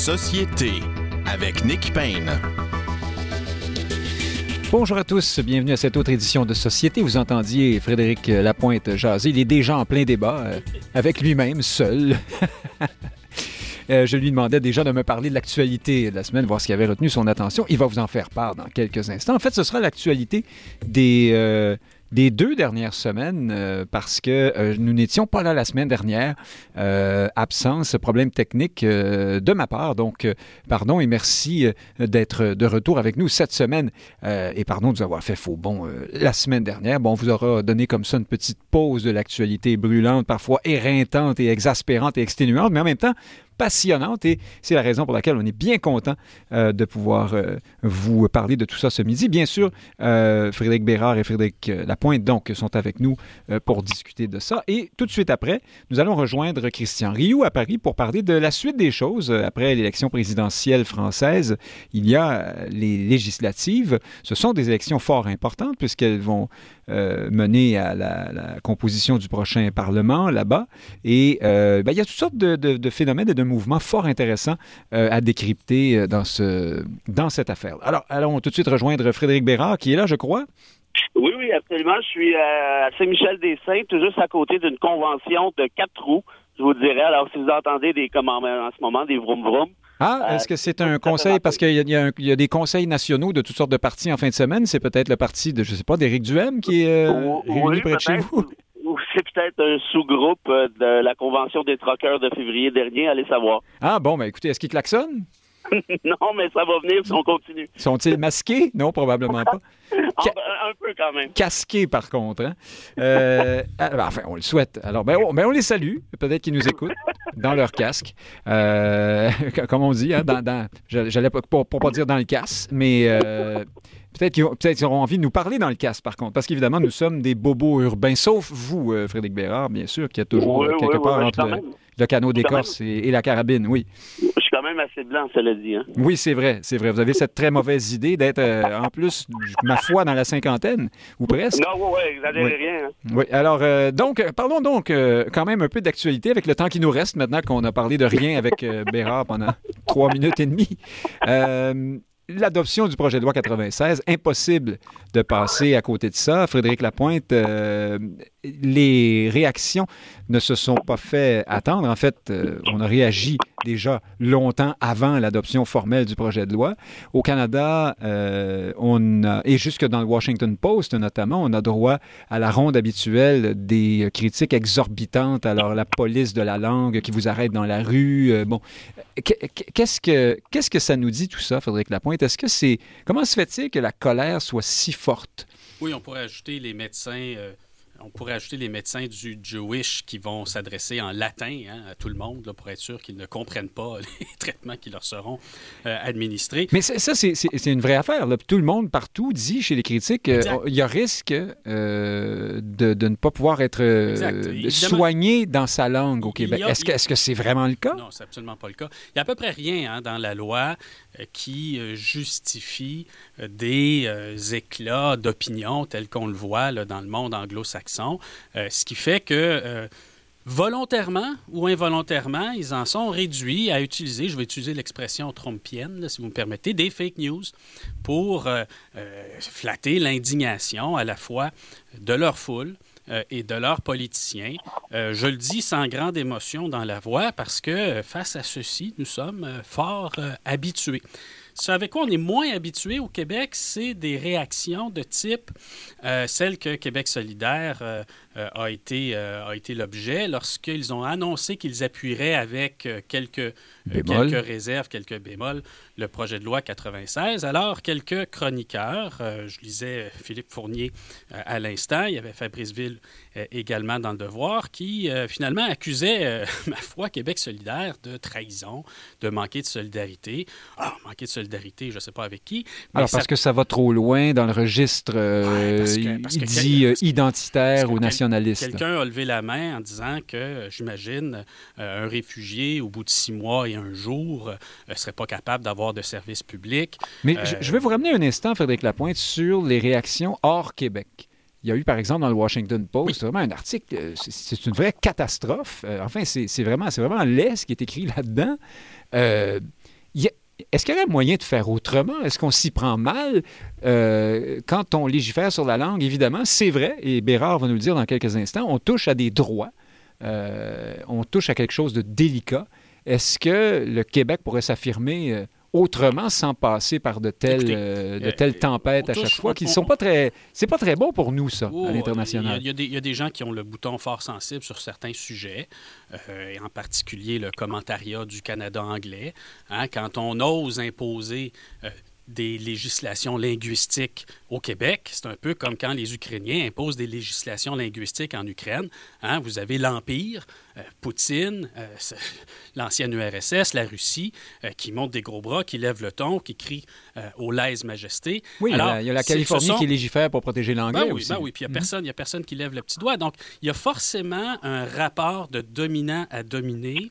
Société avec Nick Payne. Bonjour à tous, bienvenue à cette autre édition de Société. Vous entendiez Frédéric Lapointe jaser. Il est déjà en plein débat euh, avec lui-même, seul. Euh, je lui demandais déjà de me parler de l'actualité de la semaine, voir ce qui avait retenu son attention. Il va vous en faire part dans quelques instants. En fait, ce sera l'actualité des, euh, des deux dernières semaines euh, parce que euh, nous n'étions pas là la semaine dernière. Euh, absence, problème technique de ma part. Donc, pardon et merci d'être de retour avec nous cette semaine. et pardon de vous avoir fait faux bon la semaine dernière. Bon, on vous aura donné comme ça une petite pause de l'actualité brûlante, parfois éreintante et exaspérante et exténuante, mais en même temps, passionnante et c'est la raison pour laquelle on est bien content euh, de pouvoir euh, vous parler de tout ça ce midi. Bien sûr, euh, Frédéric Bérard et Frédéric Lapointe donc sont avec nous pour discuter de ça et tout de suite après, nous allons rejoindre Christian Rioux à Paris pour parler de la suite des choses après l'élection présidentielle française. Il y a les législatives. Ce sont des élections fort importantes puisqu'elles vont mener à la, composition du prochain Parlement là-bas et ben, il y a toutes sortes de, phénomènes et de mouvement fort intéressant euh, à décrypter euh, dans, ce, dans cette affaire. Alors, allons tout de suite rejoindre Frédéric Bérard, qui est là, je crois. Oui, oui, absolument. Je suis à Saint-Michel-des-Saints, tout juste à côté d'une convention de quatre roues, je vous dirais. Alors, si vous entendez des commandements en ce moment, des vroom-vroom, ah, euh, est-ce que c'est un conseil, parce qu'il y, a des conseils nationaux de toutes sortes de partis en fin de semaine, c'est peut-être le parti de, je ne sais pas, d'Éric Duhem qui est réuni près de chez vous? c'est peut-être un sous-groupe euh, de la convention des troqueurs de février dernier, allez savoir. Ah bon, ben écoutez, est-ce qu'ils klaxonnent? non, mais ça va venir si on continue. Sont-ils masqués? Non, probablement pas. Ah, ben, un peu quand même. Casqués, par contre. Hein? Euh, ah, enfin, on le souhaite. Alors, ben, on, ben, on les salue. Peut-être qu'ils nous écoutent dans leur casque. Euh, comme on dit, hein, dans, dans j'allais pas, pour, pas dire dans le casse, mais Peut-être qu'ils auront envie de nous parler dans le casque, par contre, parce qu'évidemment, nous sommes des bobos urbains, sauf vous, euh, Frédéric Bérard, bien sûr, qui a toujours quelque part entre le, canot d'écorce et, la carabine, oui. Quand même assez blanc, cela dit. Hein. Oui, c'est vrai, c'est vrai. Vous avez cette très mauvaise idée d'être, euh, en plus, ma foi, dans la cinquantaine, ou presque. Non, oui, oui, exagérez rien. Hein. Oui, alors, euh, donc, parlons donc quand même un peu d'actualité avec le temps qui nous reste maintenant qu'on a parlé de rien avec Bérard pendant trois minutes et demie l'adoption du projet de loi 96, impossible de passer à côté de ça. Frédéric Lapointe, euh, les réactions ne se sont pas fait attendre. En fait, euh, on a réagi déjà longtemps avant l'adoption formelle du projet de loi. Au Canada, euh, on et jusque dans le Washington Post notamment, on a droit à la ronde habituelle des critiques exorbitantes. Alors, la police de la langue qui vous arrête dans la rue. bon, qu'est-ce que qu'est-ce que ça nous dit tout ça, Frédéric Lapointe? Est-ce que c'est comment se fait-il que la colère soit si forte? Oui, on pourrait ajouter les médecins on pourrait ajouter les médecins du Jewish qui vont s'adresser en latin hein, à tout le monde pour être sûr qu'ils ne comprennent pas les traitements qui leur seront euh, administrés. Mais ça, c'est une vraie affaire. Tout le monde partout dit chez les critiques qu'il y a risque euh, de, ne pas pouvoir être euh, soigné dans sa langue au Québec. Est-ce que c'est vraiment le cas? Non, c'est absolument pas le cas. Il n'y a à peu près rien hein, dans la loi qui justifie des éclats d'opinion tels qu'on le voit dans le monde anglo-saxon. Euh, ce qui fait que euh, volontairement ou involontairement, ils en sont réduits à utiliser, je vais utiliser l'expression trompienne, si vous me permettez, des fake news pour euh, flatter l'indignation à la fois de leur foule et de leurs politiciens. je le dis sans grande émotion dans la voix parce que face à ceci, nous sommes fort habitués. Ce avec quoi on est moins habitué au Québec, c'est des réactions de type euh, celle que Québec solidaire euh, euh, a été, a été l'objet lorsqu'ils ont annoncé qu'ils appuieraient avec quelques, quelques réserves, quelques bémols, le projet de loi 96. Alors, quelques chroniqueurs, je lisais Philippe Fournier à l'instant, il y avait Fabrice Ville également dans Le Devoir, qui finalement accusait, ma foi, Québec solidaire de trahison, de manquer de solidarité. Ah, manquer de solidarité, je ne sais pas avec qui. Alors, parce que ça va trop loin dans le registre dit identitaire ou nationaliste. Quelqu'un a levé la main en disant que, j'imagine, euh, un réfugié, au bout de six mois et un jour, ne euh, serait pas capable d'avoir de services publics. Mais je vais vous ramener un instant, Frédéric Lapointe, sur les réactions hors Québec. Il y a eu, par exemple, dans le Washington Post, vraiment un article, c'est une vraie catastrophe. enfin, c'est vraiment, vraiment laid ce qui est écrit là-dedans. est-ce qu'il y aurait moyen de faire autrement? Est-ce qu'on s'y prend mal? Euh, quand on légifère sur la langue? Évidemment, c'est vrai, et Bérard va nous le dire dans quelques instants, on touche à des droits, euh, on touche à quelque chose de délicat. Est-ce que le Québec pourrait s'affirmer euh, autrement sans passer par de telles, euh, de telles tempêtes à chaque fois qui sont pas très c'est pas très bon pour nous ça à Oh, l'international. Il y, a, il y a des gens qui ont le bouton fort sensible sur certains sujets, euh, et en particulier le commentariat du Canada anglais. Hein, quand on ose imposer euh, des législations linguistiques au Québec, c'est un peu comme quand les Ukrainiens imposent des législations linguistiques en Ukraine. Hein, vous avez l'Empire, euh, Poutine, euh, l'ancienne URSS, la Russie, euh, qui montent des gros bras, qui lèvent le ton, qui crient au lèse-majesté. Oui, il y a Alors, la- il y a la Californie sont- qui légifère pour protéger l'anglais ben oui, aussi. ben oui, puis il n'y a, y a personne qui lève le petit doigt. Donc, il y a forcément un rapport de dominant à dominé.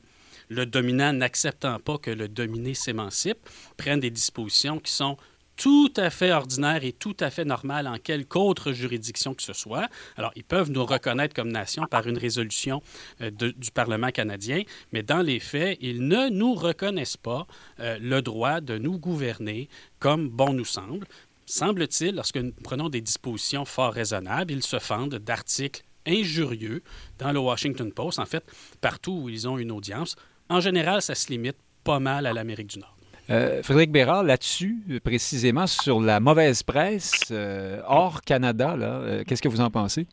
Le dominant n'acceptant pas que le dominé s'émancipe, prenne des dispositions qui sont tout à fait ordinaires et tout à fait normales en quelque autre juridiction que ce soit. Alors, ils peuvent nous reconnaître comme nation par une résolution euh, du Parlement canadien, mais dans les faits, ils ne nous reconnaissent pas euh, le droit de nous gouverner comme bon nous semble. Semble-t-il, lorsque nous prenons des dispositions fort raisonnables, ils se fendent d'articles injurieux dans le Washington Post, en fait, partout où ils ont une audience. En général, ça se limite pas mal à l'Amérique du Nord. Euh, Frédéric Bérard, là-dessus, précisément sur la mauvaise presse euh, hors Canada, là, euh, qu'est-ce que vous en pensez?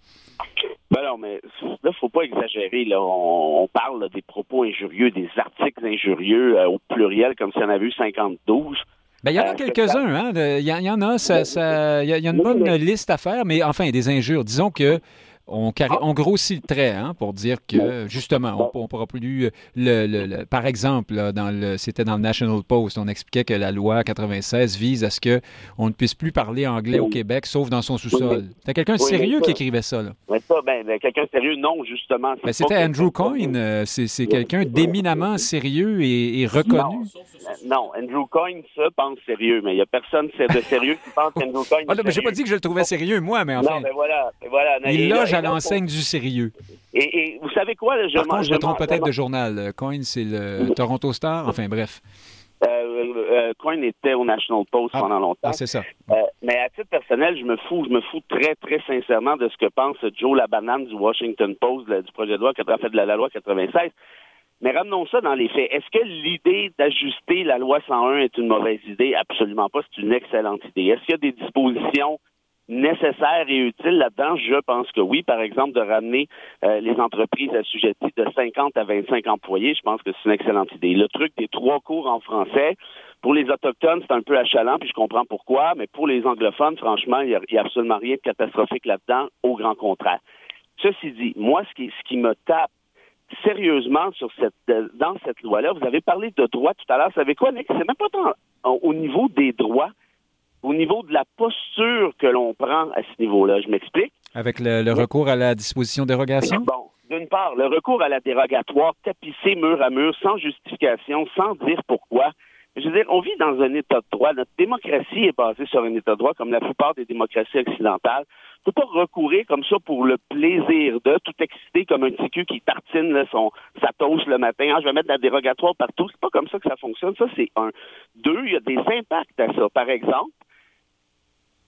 Ben non, mais là, faut pas exagérer. Là. On, on parle là, des propos injurieux, des articles injurieux euh, au pluriel, comme si on avait eu 52. Ben, il y en a Euh, quelques-uns, hein? Il y, en- il y en a, ça- ça- il y, a il y a une bonne liste à faire, mais enfin, des injures. Disons que on, on grossit le trait hein, pour dire que, justement, on ne pourra plus. euh, Le, le- le- par exemple, là, dans le, c'était dans le National Post, on expliquait que la loi 96 vise à ce qu'on ne puisse plus parler anglais au Québec, sauf dans son sous-sol. Quelqu'un de Oui, mais sérieux ça- qui écrivait ça. Là. Mais ça, ben, ben, quelqu'un de sérieux, non, justement. Ben, c'était quelqu'un Andrew Coyne. euh, C'est, quelqu'un d'éminemment sérieux et, et reconnu. Euh, Non, Andrew Coyne, ça, pense sérieux, mais il n'y a personne de sérieux qui pense qu'Andrew Coyne Ah, non, mais j'ai pas dit que je le trouvais sérieux, moi, mais enfin. Non, ben voilà, voilà. Il loge à l'enseigne du sérieux. Et, et vous savez quoi? là, je Par m'en- contre, je me trompe peut-être de journal. Euh, Coin, c'est le Toronto Star? Enfin, bref. Euh, euh, Coyne était au National Post Ah, pendant longtemps. Ah, c'est ça. Euh, mais à titre personnel, je me fous, je me fous très, très sincèrement de ce que pense Joe Labanane du Washington Post, là, du projet de loi, en fait, de la, la loi 96. Mais ramenons ça dans les faits. Est-ce que l'idée d'ajuster la loi 101 est une mauvaise idée? Absolument pas. C'est une excellente idée. Est-ce qu'il y a des dispositions nécessaires et utiles là-dedans? Je pense que oui. Par exemple, de ramener euh, les entreprises assujetties de 50 à 25 employés, je pense que c'est une excellente idée. Le truc des trois cours en français, pour les Autochtones, c'est un peu achalant, puis je comprends pourquoi, mais pour les anglophones, franchement, il n'y a, absolument rien de catastrophique là-dedans, au grand contraire. Ceci dit, moi, ce qui, ce qui me tape sérieusement sur cette, dans cette loi-là, vous avez parlé de droits tout à l'heure. Vous savez quoi, Nick? C'est même pas tant au niveau des droits, au niveau de la posture que l'on prend à ce niveau-là. Je m'explique. Avec le, le, recours à la disposition dérogation? Bon, d'une part, le recours à la dérogatoire tapissé mur à mur, sans justification, sans dire pourquoi. Je veux dire, on vit dans un état de droit. Notre démocratie est basée sur un état de droit, comme la plupart des démocraties occidentales. Peut pas recourir comme ça pour le plaisir de, tout excité comme un petit cul qui tartine son, sa toast le matin. Ah, je vais mettre la dérogatoire partout. C'est pas comme ça que ça fonctionne. Ça, c'est un. Deux, il y a des impacts à ça. Par exemple,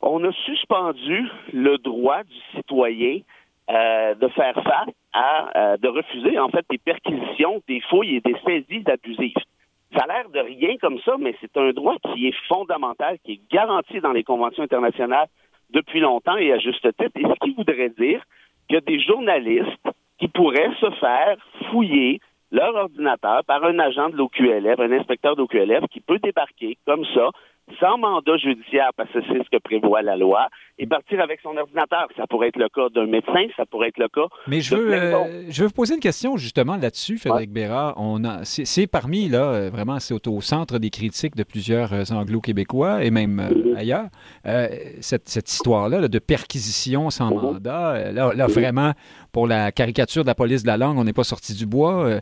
on a suspendu le droit du citoyen euh, de faire face à, euh, de refuser, en fait, des perquisitions, des fouilles et des saisies abusives. Ça a l'air de rien comme ça, mais c'est un droit qui est fondamental, qui est garanti dans les conventions internationales depuis longtemps et à juste titre. Et ce qui voudrait dire qu'il y a des journalistes qui pourraient se faire fouiller leur ordinateur par un agent de l'OQLF, un inspecteur d'OQLF qui peut débarquer comme ça, sans mandat judiciaire, parce que c'est ce que prévoit la loi, et partir avec son ordinateur. Ça pourrait être le cas d'un médecin, ça pourrait être le cas. Mais je veux, euh, je veux vous poser une question justement là-dessus, Frédéric ouais. Bérard. On a, c'est, parmi là, euh, vraiment, c'est au, centre des critiques de plusieurs euh, anglo-québécois et même euh, ailleurs. cette, cette histoire-là là, de perquisition sans mandat, là, là, vraiment, pour la caricature de la police de la langue, on n'est pas sorti du bois. Euh,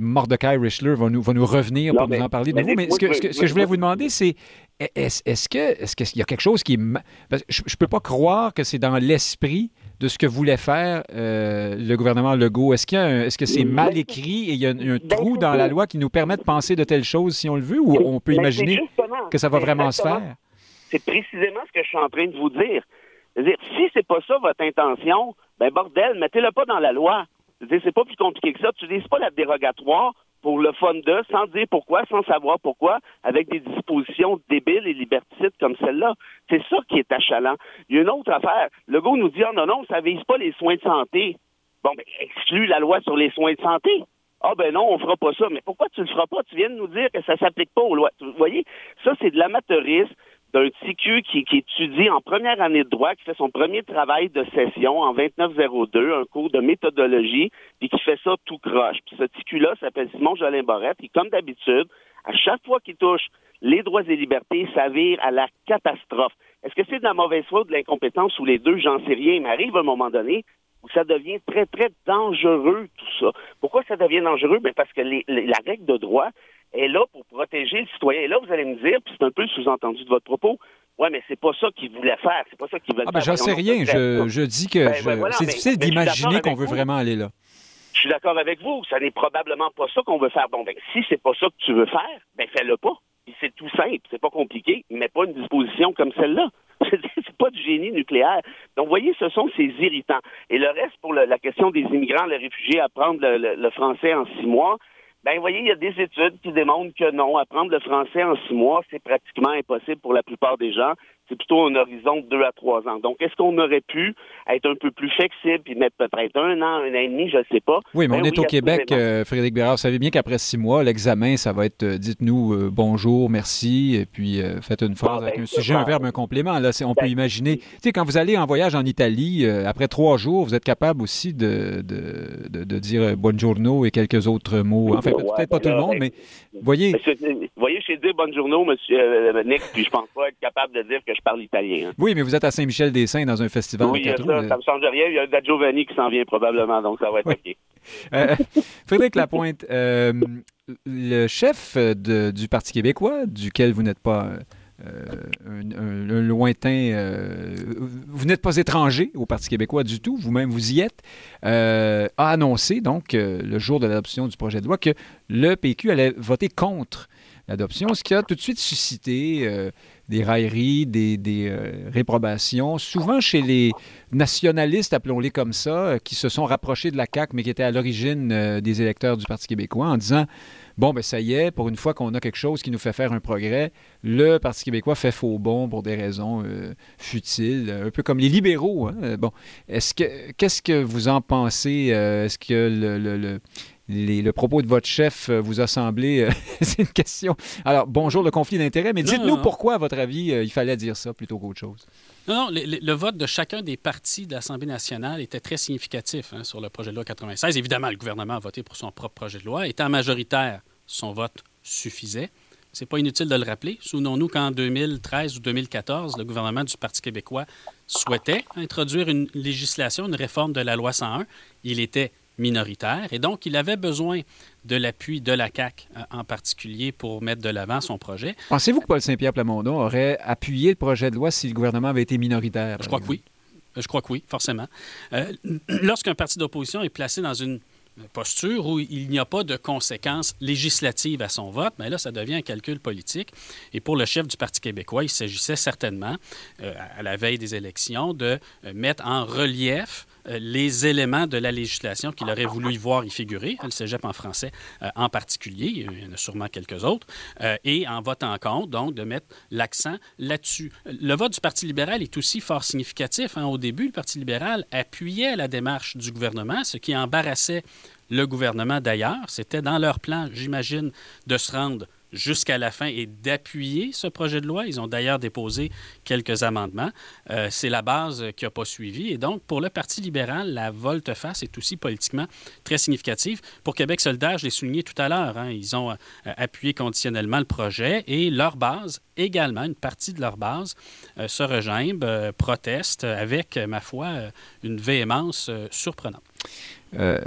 Mordecai Richler va nous, va nous revenir non, pour mais, nous en parler de vous. Mais ce que, ce que, ce que je voulais vous demander, c'est est-ce que est-ce qu'il y a quelque chose qui... je ne peux pas croire que c'est dans l'esprit de ce que voulait faire euh, le gouvernement Legault. Est-ce, qu'il est-ce que c'est mal écrit et il y a un, trou dans la loi qui nous permet de penser de telles choses si on le veut ou on peut imaginer que ça va vraiment se faire? C'est précisément ce que je suis en train de vous dire. C'est-à-dire, si c'est pas ça votre intention, ben bordel, mettez-le pas dans la loi. C'est pas plus compliqué que ça. Tu n'utilises pas la dérogatoire pour le fun de, sans dire pourquoi, sans savoir pourquoi, avec des dispositions débiles et liberticides comme celle-là. C'est ça qui est achalant. Il y a une autre affaire. Le gars nous dit, oh non, non, ça vise pas les soins de santé. Bon, ben, exclut la loi sur les soins de santé. Ah ben non, on fera pas ça. Mais pourquoi tu le feras pas? Tu viens de nous dire que ça s'applique pas aux lois. Vous voyez, ça, c'est de l'amateurisme d'un TQ qui, étudie en première année de droit, qui fait son premier travail de session en 2902, un cours de méthodologie, puis qui fait ça tout croche. Puis ce TQ-là s'appelle Simon Jolin Barrette, et comme d'habitude, à chaque fois qu'il touche les droits et libertés, ça vire à la catastrophe. Est-ce que c'est de la mauvaise foi ou de l'incompétence ou les deux? J'en sais rien, mais arrive un moment donné où ça devient très, très dangereux, tout ça. Pourquoi ça devient dangereux? Ben parce que la règle de droit, est là pour protéger le citoyen. Et là, vous allez me dire, puis c'est un peu le sous-entendu de votre propos, ouais, mais c'est pas ça qu'il voulait faire, c'est pas ça qu'il veut ah, ben, faire. j'en sais rien. Je, dis que ben, c'est difficile d'imaginer qu'on veut vraiment aller là. Je suis d'accord avec vous. Ça n'est probablement pas ça qu'on veut faire. Bon, ben, si c'est pas ça que tu veux faire, ben, fais-le pas. C'est tout simple, c'est pas compliqué, mais pas une disposition comme celle-là. c'est pas du génie nucléaire. Donc, vous voyez, ce sont ces irritants. Et le reste, pour la question des immigrants, les réfugiés, apprendre le français en six mois, ben, vous voyez, il y a des études qui démontrent que non, apprendre le français en six mois, c'est pratiquement impossible pour la plupart des gens c'est plutôt un horizon de deux à trois ans. Donc, est-ce qu'on aurait pu être un peu plus flexible et mettre peut-être un an, un an et demi, je ne sais pas. Oui, mais on ben est au Québec, euh, Frédéric Bérard. Vous savez bien qu'après six mois, l'examen, ça va être euh, dites-nous euh, bonjour, merci, et puis faites une phrase avec ben, un sujet, un verbe, un complément. Là, on peut ben, imaginer. Tu sais, quand vous allez en voyage en Italie, après trois jours, vous êtes capable aussi de, de, de, dire buongiorno et quelques autres mots. Enfin, peut-être pas tout le monde, mais voyez. Vous voyez, chez dire buongiorno, monsieur Nick, puis je pense pas être capable de dire que je parle italien. Hein. Oui, mais vous êtes à Saint-Michel-des-Saints dans un festival oui, de ça, ça ne change rien. Il y a Da Giovanni qui s'en vient probablement, donc ça va être OK. Euh, Frédéric Lapointe, euh, le chef du Parti québécois, duquel vous n'êtes pas euh, un, lointain, vous n'êtes pas étranger au Parti québécois du tout, vous-même vous y êtes, a annoncé donc le jour de l'adoption du projet de loi que le PQ allait voter contre l'adoption, ce qui a tout de suite suscité des railleries, des, euh, réprobations, souvent chez les nationalistes, appelons-les comme ça, euh, qui se sont rapprochés de la CAQ, mais qui étaient à l'origine euh, des électeurs du Parti québécois, en disant Bon, ben ça y est, pour une fois qu'on a quelque chose qui nous fait faire un progrès, le Parti québécois fait faux bon pour des raisons futiles, un peu comme les libéraux. Hein. Bon, est-ce que qu'est-ce que vous en pensez Est-ce que le le propos de votre chef euh, vous a semblé. Euh, c'est une question. Alors, bonjour le conflit d'intérêts, mais dites-nous pourquoi, à votre avis, euh, il fallait dire ça plutôt qu'autre chose. Non, non, le, vote de chacun des partis de l'Assemblée nationale était très significatif hein, sur le projet de loi 96. Évidemment, le gouvernement a voté pour son propre projet de loi. Étant majoritaire, son vote suffisait. C'est pas inutile de le rappeler. Souvenons-nous qu'en 2013 ou 2014, le gouvernement du Parti québécois souhaitait introduire une législation, une réforme de la loi 101. Il était minoritaire. Et donc, il avait besoin de l'appui de la CAC euh, en particulier pour mettre de l'avant son projet. Pensez-vous que Paul Saint-Pierre Plamondon aurait appuyé le projet de loi si le gouvernement avait été minoritaire? Je crois que oui. Je crois que oui, forcément. Euh, lorsqu'un parti d'opposition est placé dans une posture où il n'y a pas de conséquences législatives à son vote, mais là, ça devient un calcul politique. Et pour le chef du Parti québécois, il s'agissait certainement, euh, à la veille des élections, de mettre en relief les éléments de la législation qu'il aurait voulu y voir y figurer, le cégep en français euh, en particulier, il y en a sûrement quelques autres, euh, et en votant contre, donc, de mettre l'accent là-dessus. Le vote du Parti libéral est aussi fort significatif. Hein. Au début, le Parti libéral appuyait la démarche du gouvernement, ce qui embarrassait le gouvernement d'ailleurs. C'était dans leur plan, j'imagine, de se rendre jusqu'à la fin et d'appuyer ce projet de loi. Ils ont d'ailleurs déposé quelques amendements. Euh, c'est la base qui n'a pas suivi. Et donc, pour le Parti libéral, la volte-face est aussi politiquement très significative. Pour Québec solidaire, je l'ai souligné tout à l'heure, hein, ils ont euh, appuyé conditionnellement le projet et leur base également, une partie de leur base, euh, se rejoignent, proteste avec, ma foi, une véhémence surprenante. Euh,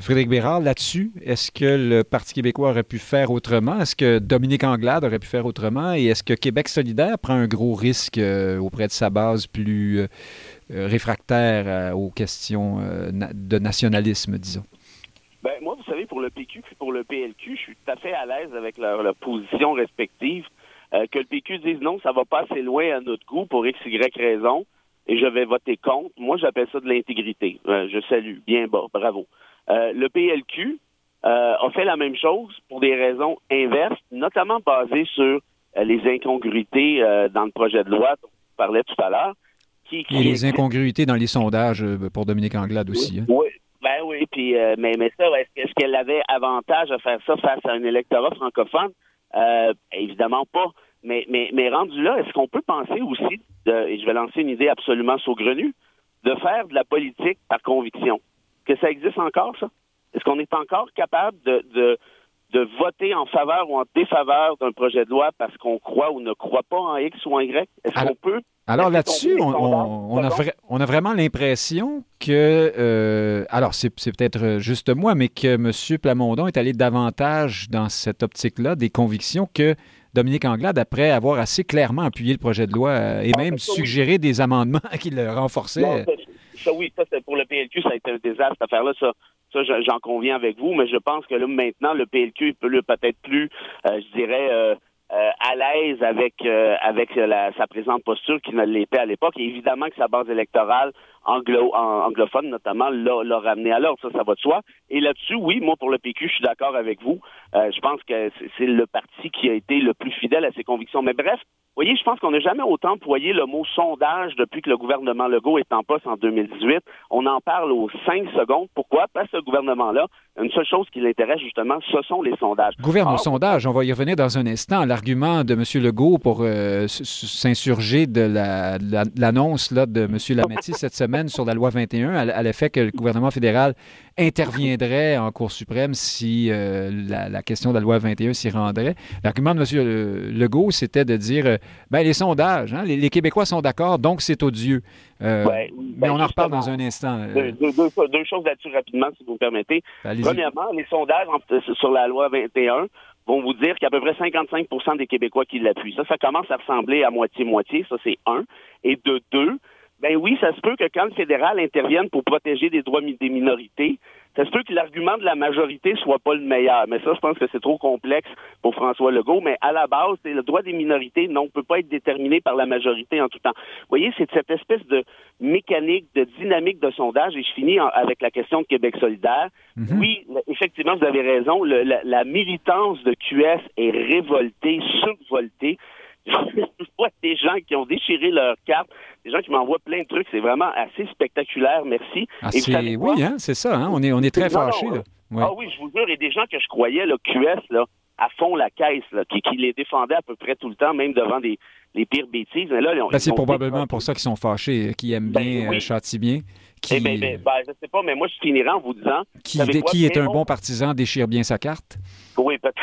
Frédéric Bérard, là-dessus, est-ce que le Parti québécois aurait pu faire autrement? Est-ce que Dominique Anglade aurait pu faire autrement? Et est-ce que Québec solidaire prend un gros risque euh, auprès de sa base plus euh, réfractaire aux questions de nationalisme, disons? Ben, moi, vous savez, pour le PQ et pour le PLQ, je suis tout à fait à l'aise avec leur, leur position respective. que le PQ dise non, ça va pas assez loin à notre goût pour X, Y raison et je vais voter contre. Moi, j'appelle ça de l'intégrité. Euh, je salue. Bien bas. Bravo. Euh, le PLQ euh, a fait la même chose pour des raisons inverses, notamment basées sur les incongruités dans le projet de loi dont on parlait tout à l'heure. et les incongruités dans les sondages pour Dominique Anglade aussi. Oui, hein? ben oui. Puis, mais, mais ça, est-ce qu'elle avait avantage à faire ça face à un électorat francophone? évidemment pas. Mais, mais, mais rendu là, est-ce qu'on peut penser aussi et je vais lancer une idée absolument saugrenue, de faire de la politique par conviction. Que ça existe encore, ça? Est-ce qu'on est encore capable de, de, de, voter en faveur ou en défaveur d'un projet de loi parce qu'on croit ou ne croit pas en X ou en Y? Est-ce qu'on peut alors là-dessus, on, on, a on, a vraiment l'impression que, euh, alors c'est peut-être juste moi, mais que M. Plamondon est allé davantage dans cette optique-là des convictions que Dominique Anglade, après avoir assez clairement appuyé le projet de loi euh, et ah, même suggéré des amendements qui le renforçaient. ça, oui, ça, pour le PLQ, ça a été un désastre, cette affaire-là. Ça, ça j'en conviens avec vous, mais je pense que là, maintenant, le PLQ peut peut-être plus, euh, je dirais, euh, à l'aise avec avec sa présente posture qui ne l'était à l'époque. Et évidemment que sa base électorale anglo, anglophone notamment l'a ramené à l'ordre, ça, ça va de soi. Et là-dessus, oui, moi pour le PQ, je suis d'accord avec vous. Euh, je pense que c'est le parti qui a été le plus fidèle à ses convictions. Mais bref, vous voyez, je pense qu'on n'a jamais autant employé le mot sondage depuis que le gouvernement Legault est en poste en 2018. On en parle aux cinq secondes. Pourquoi? Parce que ce gouvernement-là, une seule chose qui l'intéresse justement, ce sont les sondages. Gouverne au sondage, on va y revenir dans un instant. L'argument de M. Legault pour euh, s'insurger de l'annonce la, de M. Lametti cette semaine sur la loi 21 à, l'effet que le gouvernement fédéral interviendrait en Cour suprême si euh, la, question de la loi 21 s'y rendrait. L'argument de M. Legault, c'était de dire euh, ben, les sondages, hein, les, Québécois sont d'accord, donc c'est odieux. Euh, mais ben, on en reparle dans un instant. Deux, choses là-dessus rapidement, si vous me permettez. Premièrement, les sondages sur la loi 21 vont vous dire qu'il y a à peu près 55% des Québécois qui l'appuient. Ça, ça commence à ressembler à moitié-moitié. Ça, c'est un. Et de deux, ben oui, ça se peut que quand le fédéral intervienne pour protéger les droits des minorités, ça se peut que l'argument de la majorité soit pas le meilleur. Mais ça, je pense que c'est trop complexe pour François Legault. Mais à la base, le droit des minorités, non, peut pas être déterminé par la majorité en tout temps. Vous voyez, c'est cette espèce de mécanique, de dynamique de sondage. Et je finis avec la question de Québec solidaire. Mhm. Oui, effectivement, vous avez raison. la, la militance de QS est révoltée, survoltée je vois des gens qui ont déchiré leur carte, des gens qui m'envoient plein de trucs. C'est vraiment assez spectaculaire. Merci. Ah, oui, hein, c'est ça. Hein? On, est, on est très fâchés. Ah oui, je vous jure, et des gens que je croyais, le QS, là, à fond la caisse, qui, qui, les défendaient à peu près tout le temps, même devant des, les pires bêtises. Mais là, ben, c'est probablement pour ça qu'ils sont fâchés, qui aiment ben bien, euh, châtient bien. Qui... Eh ben, ben, ben, je sais pas, mais moi, je finirai en vous disant... Qui, qui est un bon partisan déchire bien sa carte? Oui, peut-être,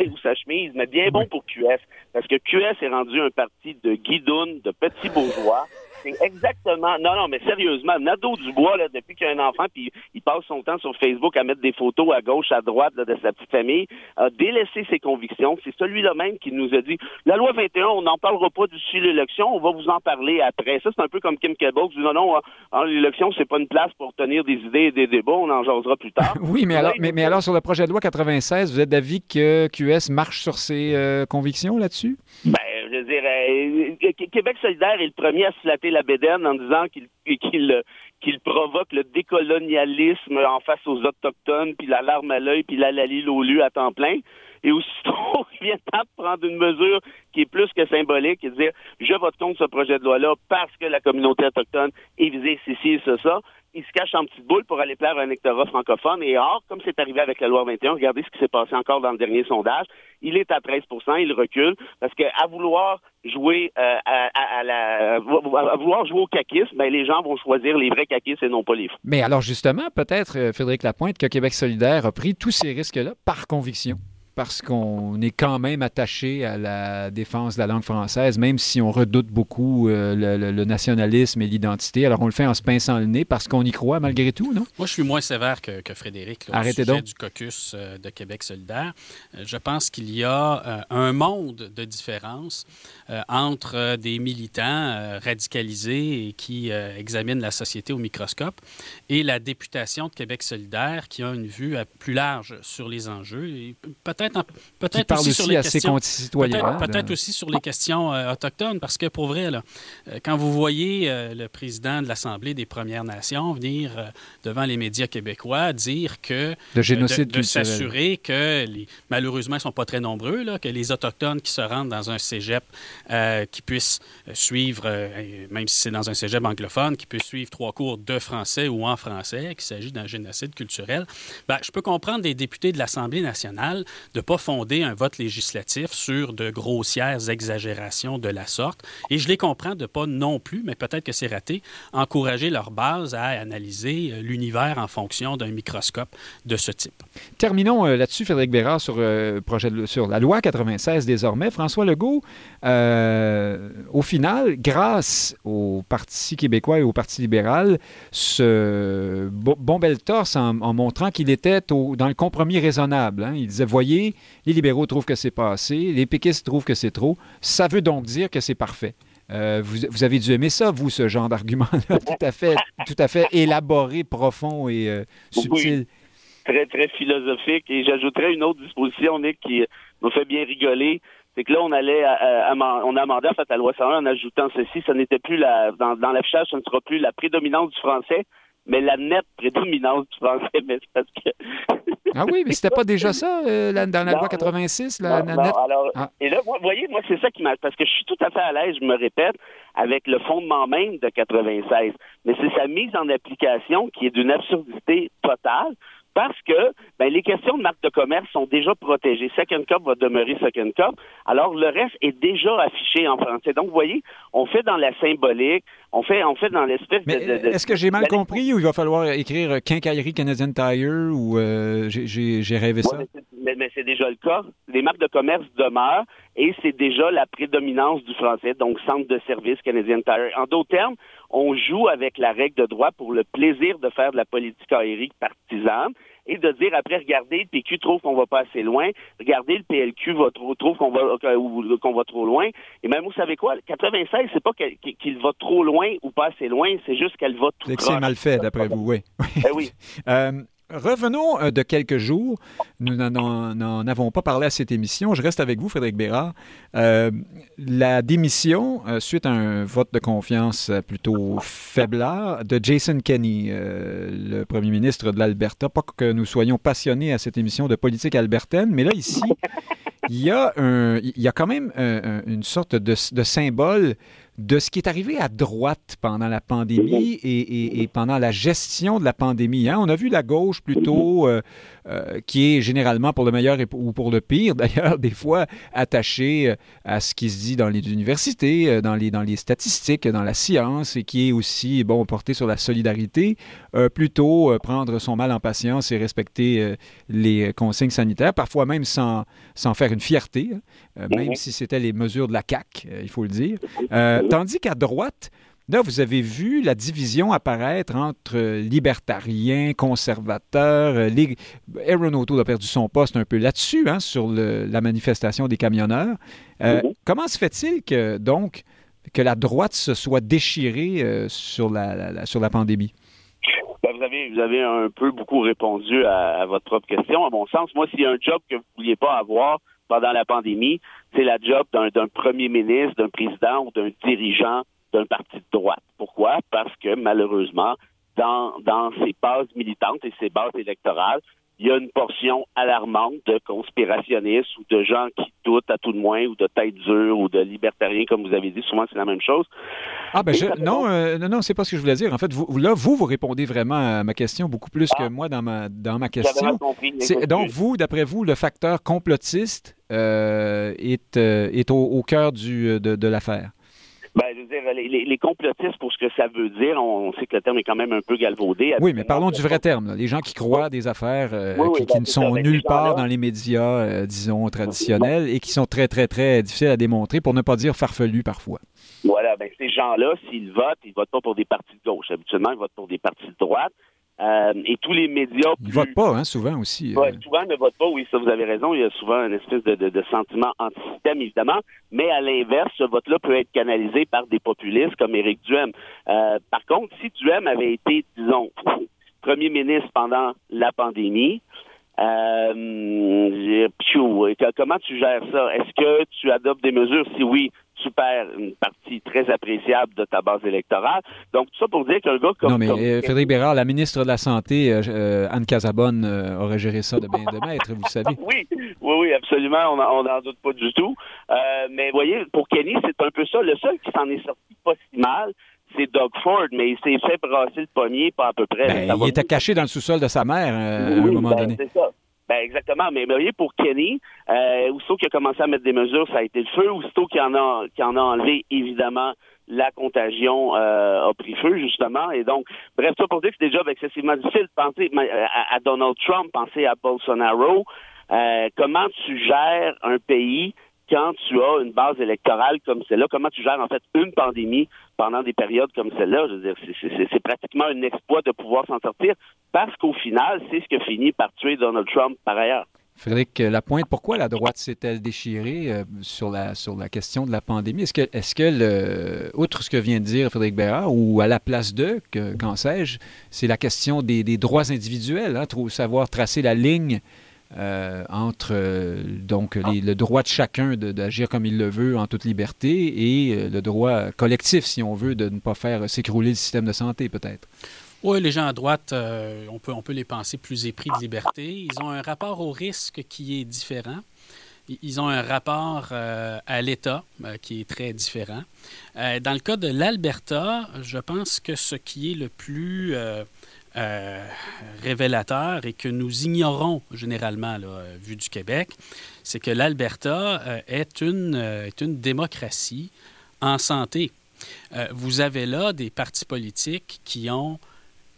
ou sa chemise, mais bien bon pour QS. Parce que QS est rendu un parti de guidounes, de petits bourgeois, c'est exactement. Non, non, mais sérieusement, Nadeau Dubois, là, depuis qu'il a un enfant, puis il passe son temps sur Facebook à mettre des photos à gauche, à droite de sa petite famille, a délaissé ses convictions. C'est celui-là même qui nous a dit la loi 21, on n'en parlera pas d'ici l'élection, on va vous en parler après. Ça, c'est un peu comme Kim qui dit non, non, hein, l'élection, c'est pas une place pour tenir des idées et des débats, on en jasera plus tard. oui, mais alors, mais, alors, sur le projet de loi 96, vous êtes d'avis que QS marche sur ses euh, convictions là-dessus? Ben, je veux dire, euh, Québec solidaire est le premier à se flatter la bédaine en disant qu'il provoque le décolonialisme en face aux Autochtones, puis la larme à l'œil, puis la lali l'olu à temps plein. Et aussitôt, il vient de prendre une mesure qui est plus que symbolique et de dire je vote contre ce projet de loi-là parce que la communauté autochtone est visée, c'est ci, c'est ça il se cache en petite boule pour aller plaire à un électorat francophone. Et or, comme c'est arrivé avec la loi 21, regardez ce qui s'est passé encore dans le dernier sondage. Il est à 13% il recule parce qu'à vouloir jouer euh, à, la, à vouloir jouer au caquisme, ben, les gens vont choisir les vrais caquistes et non pas les faux. Mais alors justement, peut-être, euh, Frédéric Lapointe, que Québec solidaire a pris tous ces risques-là par conviction. Parce qu'on est quand même attaché à la défense de la langue française, même si on redoute beaucoup euh, le, nationalisme et l'identité. Alors on le fait en se pinçant le nez parce qu'on y croit malgré tout, non? Moi, je suis moins sévère que, Frédéric là, Arrêtez donc. du caucus euh, de Québec solidaire. Euh, je pense qu'il y a un monde de différence entre des militants radicalisés et qui examinent la société au microscope et la députation de Québec solidaire qui a une vue plus large sur les enjeux et peut-être peut-être aussi, sur les questions, peut-être, aussi sur les questions autochtones, parce que pour vrai, là, euh, quand vous voyez euh, le président de l'Assemblée des Premières Nations venir euh, devant les médias québécois dire que de génocide de, s'assurer que les, malheureusement ils sont pas très nombreux là, que les autochtones qui se rendent dans un cégep qui puissent suivre, même si c'est dans un cégep anglophone, qui puissent suivre trois cours de français ou en français, qu'il s'agit d'un génocide culturel. Ben, je peux comprendre des députés de l'Assemblée nationale de ne pas fonder un vote législatif sur de grossières exagérations de la sorte. Et je les comprends de ne pas non plus, mais peut-être que c'est raté, encourager leur base à analyser euh, l'univers en fonction d'un microscope de ce type. Terminons euh, là-dessus, Frédéric Bérard, sur, euh, projet sur la loi 96 désormais. François Legault, au final, grâce au Parti québécois et au Parti libéral, se bombait le torse en, montrant qu'il était dans le compromis raisonnable. Hein. Il disait, voyez, les libéraux trouvent que c'est pas assez, les péquistes trouvent que c'est trop. Ça veut donc dire que c'est parfait. Euh, vous, avez dû aimer ça, vous, ce genre d'argument-là, tout à fait, tout à fait élaboré, profond et euh, subtil. Très, très philosophique. Et j'ajouterais une autre disposition, Nick, qui nous fait bien rigoler. C'est que là, on allait, on a amendé en fait la loi 101 en ajoutant ceci. Ça n'était plus la, dans, dans l'affichage, ce ne sera plus la prédominance du français, mais la nette prédominance du français, mais parce que. ah oui, mais c'était pas déjà ça euh, dans la loi 86, la, nette? Alors, ah. Et là, vous voyez, moi, c'est ça qui m'a. Parce que je suis tout à fait à l'aise, je me répète, avec le fondement même de 96. Mais c'est sa mise en application qui est d'une absurdité totale parce que ben, les questions de marque de commerce sont déjà protégées. Second Cup va demeurer Second Cup. Alors, le reste est déjà affiché en français. Donc, vous voyez, on fait dans la symbolique, on fait, on fait dans l'espèce de, Est-ce que j'ai mal compris ou il va falloir écrire Quincaillerie Canadian Tire ou euh, j'ai rêvé ça? mais, mais c'est déjà le cas. Les marques de commerce demeurent et c'est déjà la prédominance du français, donc centre de service Canadian Tire. En d'autres termes, on joue avec la règle de droit pour le plaisir de faire de la politique aérique partisane et de dire après, regardez, le PQ trouve qu'on va pas assez loin, regardez, le PLQ va trop, trouve qu'on va, qu'on va trop loin. Et même, vous savez quoi, 96, c'est pas qu'il va trop loin ou pas assez loin, c'est juste qu'elle va tout C'est que c'est mal fait, d'après vous, oui. Ben oui. euh, Revenons euh, de quelques jours. Nous n'en avons pas parlé à cette émission. Je reste avec vous, Frédéric Bérard. Euh, la démission, euh, suite à un vote de confiance plutôt faiblard, de Jason Kenney, le premier ministre de l'Alberta. Pas que nous soyons passionnés à cette émission de politique albertaine, mais là, ici, il y a, quand même une sorte de symbole de ce qui est arrivé à droite pendant la pandémie et, pendant la gestion de la pandémie. Hein? On a vu la gauche plutôt, euh, euh, qui est généralement pour le meilleur ou pour le pire, d'ailleurs, des fois attachée euh, à ce qui se dit dans les universités, dans les, dans les statistiques, dans la science, et qui est aussi, bon, porté sur la solidarité, plutôt prendre son mal en patience et respecter les consignes sanitaires, parfois même sans, sans faire une fierté, même si c'était les mesures de la CAQ, il faut le dire. Tandis qu'à droite, Là, vous avez vu la division apparaître entre libertariens, conservateurs. Euh, les... Aaron O'Toole a perdu son poste un peu là-dessus, hein, sur la manifestation des camionneurs. Euh, comment se fait-il que, donc, que la droite se soit déchirée euh, sur, la, sur la pandémie? Ben, vous, avez, vous avez un peu beaucoup répondu à, votre propre question. À mon sens, moi, s'il y a un job que vous ne vouliez pas avoir pendant la pandémie, c'est la job d'un premier ministre, d'un président ou d'un dirigeant d'un parti de droite. Pourquoi? Parce que malheureusement, dans, dans ses bases militantes et ses bases électorales, il y a une portion alarmante de conspirationnistes ou de gens qui doutent à tout de moins ou de tête dure ou de libertariens, comme vous avez dit. Souvent, c'est la même chose. Ah, ben, non, euh, non, non, c'est pas ce que je voulais dire. En fait, vous, là, vous, vous répondez vraiment à ma question beaucoup plus que ah. moi dans ma, dans ma question. donc, vous, d'après vous, le facteur complotiste euh, est, euh, est au, cœur du, de, de l'affaire? Ben, je veux dire, les, les, complotistes, pour ce que ça veut dire, on, sait que le terme est quand même un peu galvaudé. Oui, mais parlons du vrai terme. Les gens qui croient des affaires euh, qui, ben, ne sont nulle part dans les médias, euh, disons, traditionnels et qui sont très, très, très difficiles à démontrer, pour ne pas dire farfelus parfois. Voilà, ben, ces gens-là, s'ils votent, ils votent pas pour des partis de gauche. Habituellement, ils votent pour des partis de droite. Euh, et tous les médias. Ils ne votent pas, hein, souvent aussi. Oui, souvent ne votent pas, oui, ça vous avez raison. Il y a souvent une espèce de, de, de sentiment anti-système, évidemment. Mais à l'inverse, ce vote-là peut être canalisé par des populistes comme Éric Duhem. Euh, par contre, si Duhem avait été, disons, premier ministre pendant la pandémie, euh, comment tu gères ça? Est-ce que tu adoptes des mesures? Si oui, tu perds une partie très appréciable de ta base électorale. Donc, tout ça pour dire qu'un gars comme... Non, mais euh, Frédéric Bérard, la ministre de la Santé, euh, euh, Anne Casabonne, aurait géré ça de bien de maître, vous savez. oui, oui, oui, absolument. On n'en doute pas du tout. mais vous voyez, pour Kenny, c'est un peu ça. Le seul qui s'en est sorti pas si mal, c'est Doug Ford, mais il s'est fait brasser le poignet, pas à peu près. Ben, il était caché dans le sous-sol de sa mère à un moment ben, donné. C'est ça. Ben exactement. Mais, vous voyez, pour Kenny, euh, aussitôt qu'il a commencé à mettre des mesures, ça a été le feu. Aussitôt qu'il en a, qu'il en a enlevé, évidemment, la contagion euh, a pris feu, justement. Et donc, bref, ça pour dire que c'est déjà excessivement difficile de penser à, Donald Trump, penser à Bolsonaro. Euh, comment tu gères un pays quand tu as une base électorale comme celle-là, comment tu gères en fait une pandémie pendant des périodes comme celle-là? Je veux dire, c'est pratiquement un exploit de pouvoir s'en sortir parce qu'au final, c'est ce que finit par tuer Donald Trump par ailleurs. Frédéric Lapointe, pourquoi la droite s'est-elle déchirée euh, sur, la, sur la question de la pandémie? Est-ce que, est que outre ce que vient de dire Frédéric Bérard, ou à la place d'eux, qu'en sais-je, c'est la question des, droits individuels, hein, savoir tracer la ligne euh, entre euh, donc le droit de chacun d'agir comme il le veut en toute liberté et euh, le droit collectif, si on veut, de ne pas faire s'écrouler le système de santé, peut-être. Oui, les gens à droite, on, peut, on peut les penser plus épris de liberté. Ils ont un rapport au risque qui est différent. Ils ont un rapport à l'État qui est très différent. dans le cas de l'Alberta, je pense que ce qui est le plus euh, révélateur et que nous ignorons généralement, là, vu du Québec, c'est que l'Alberta euh, est, euh, est une démocratie en santé. vous avez là des partis politiques qui ont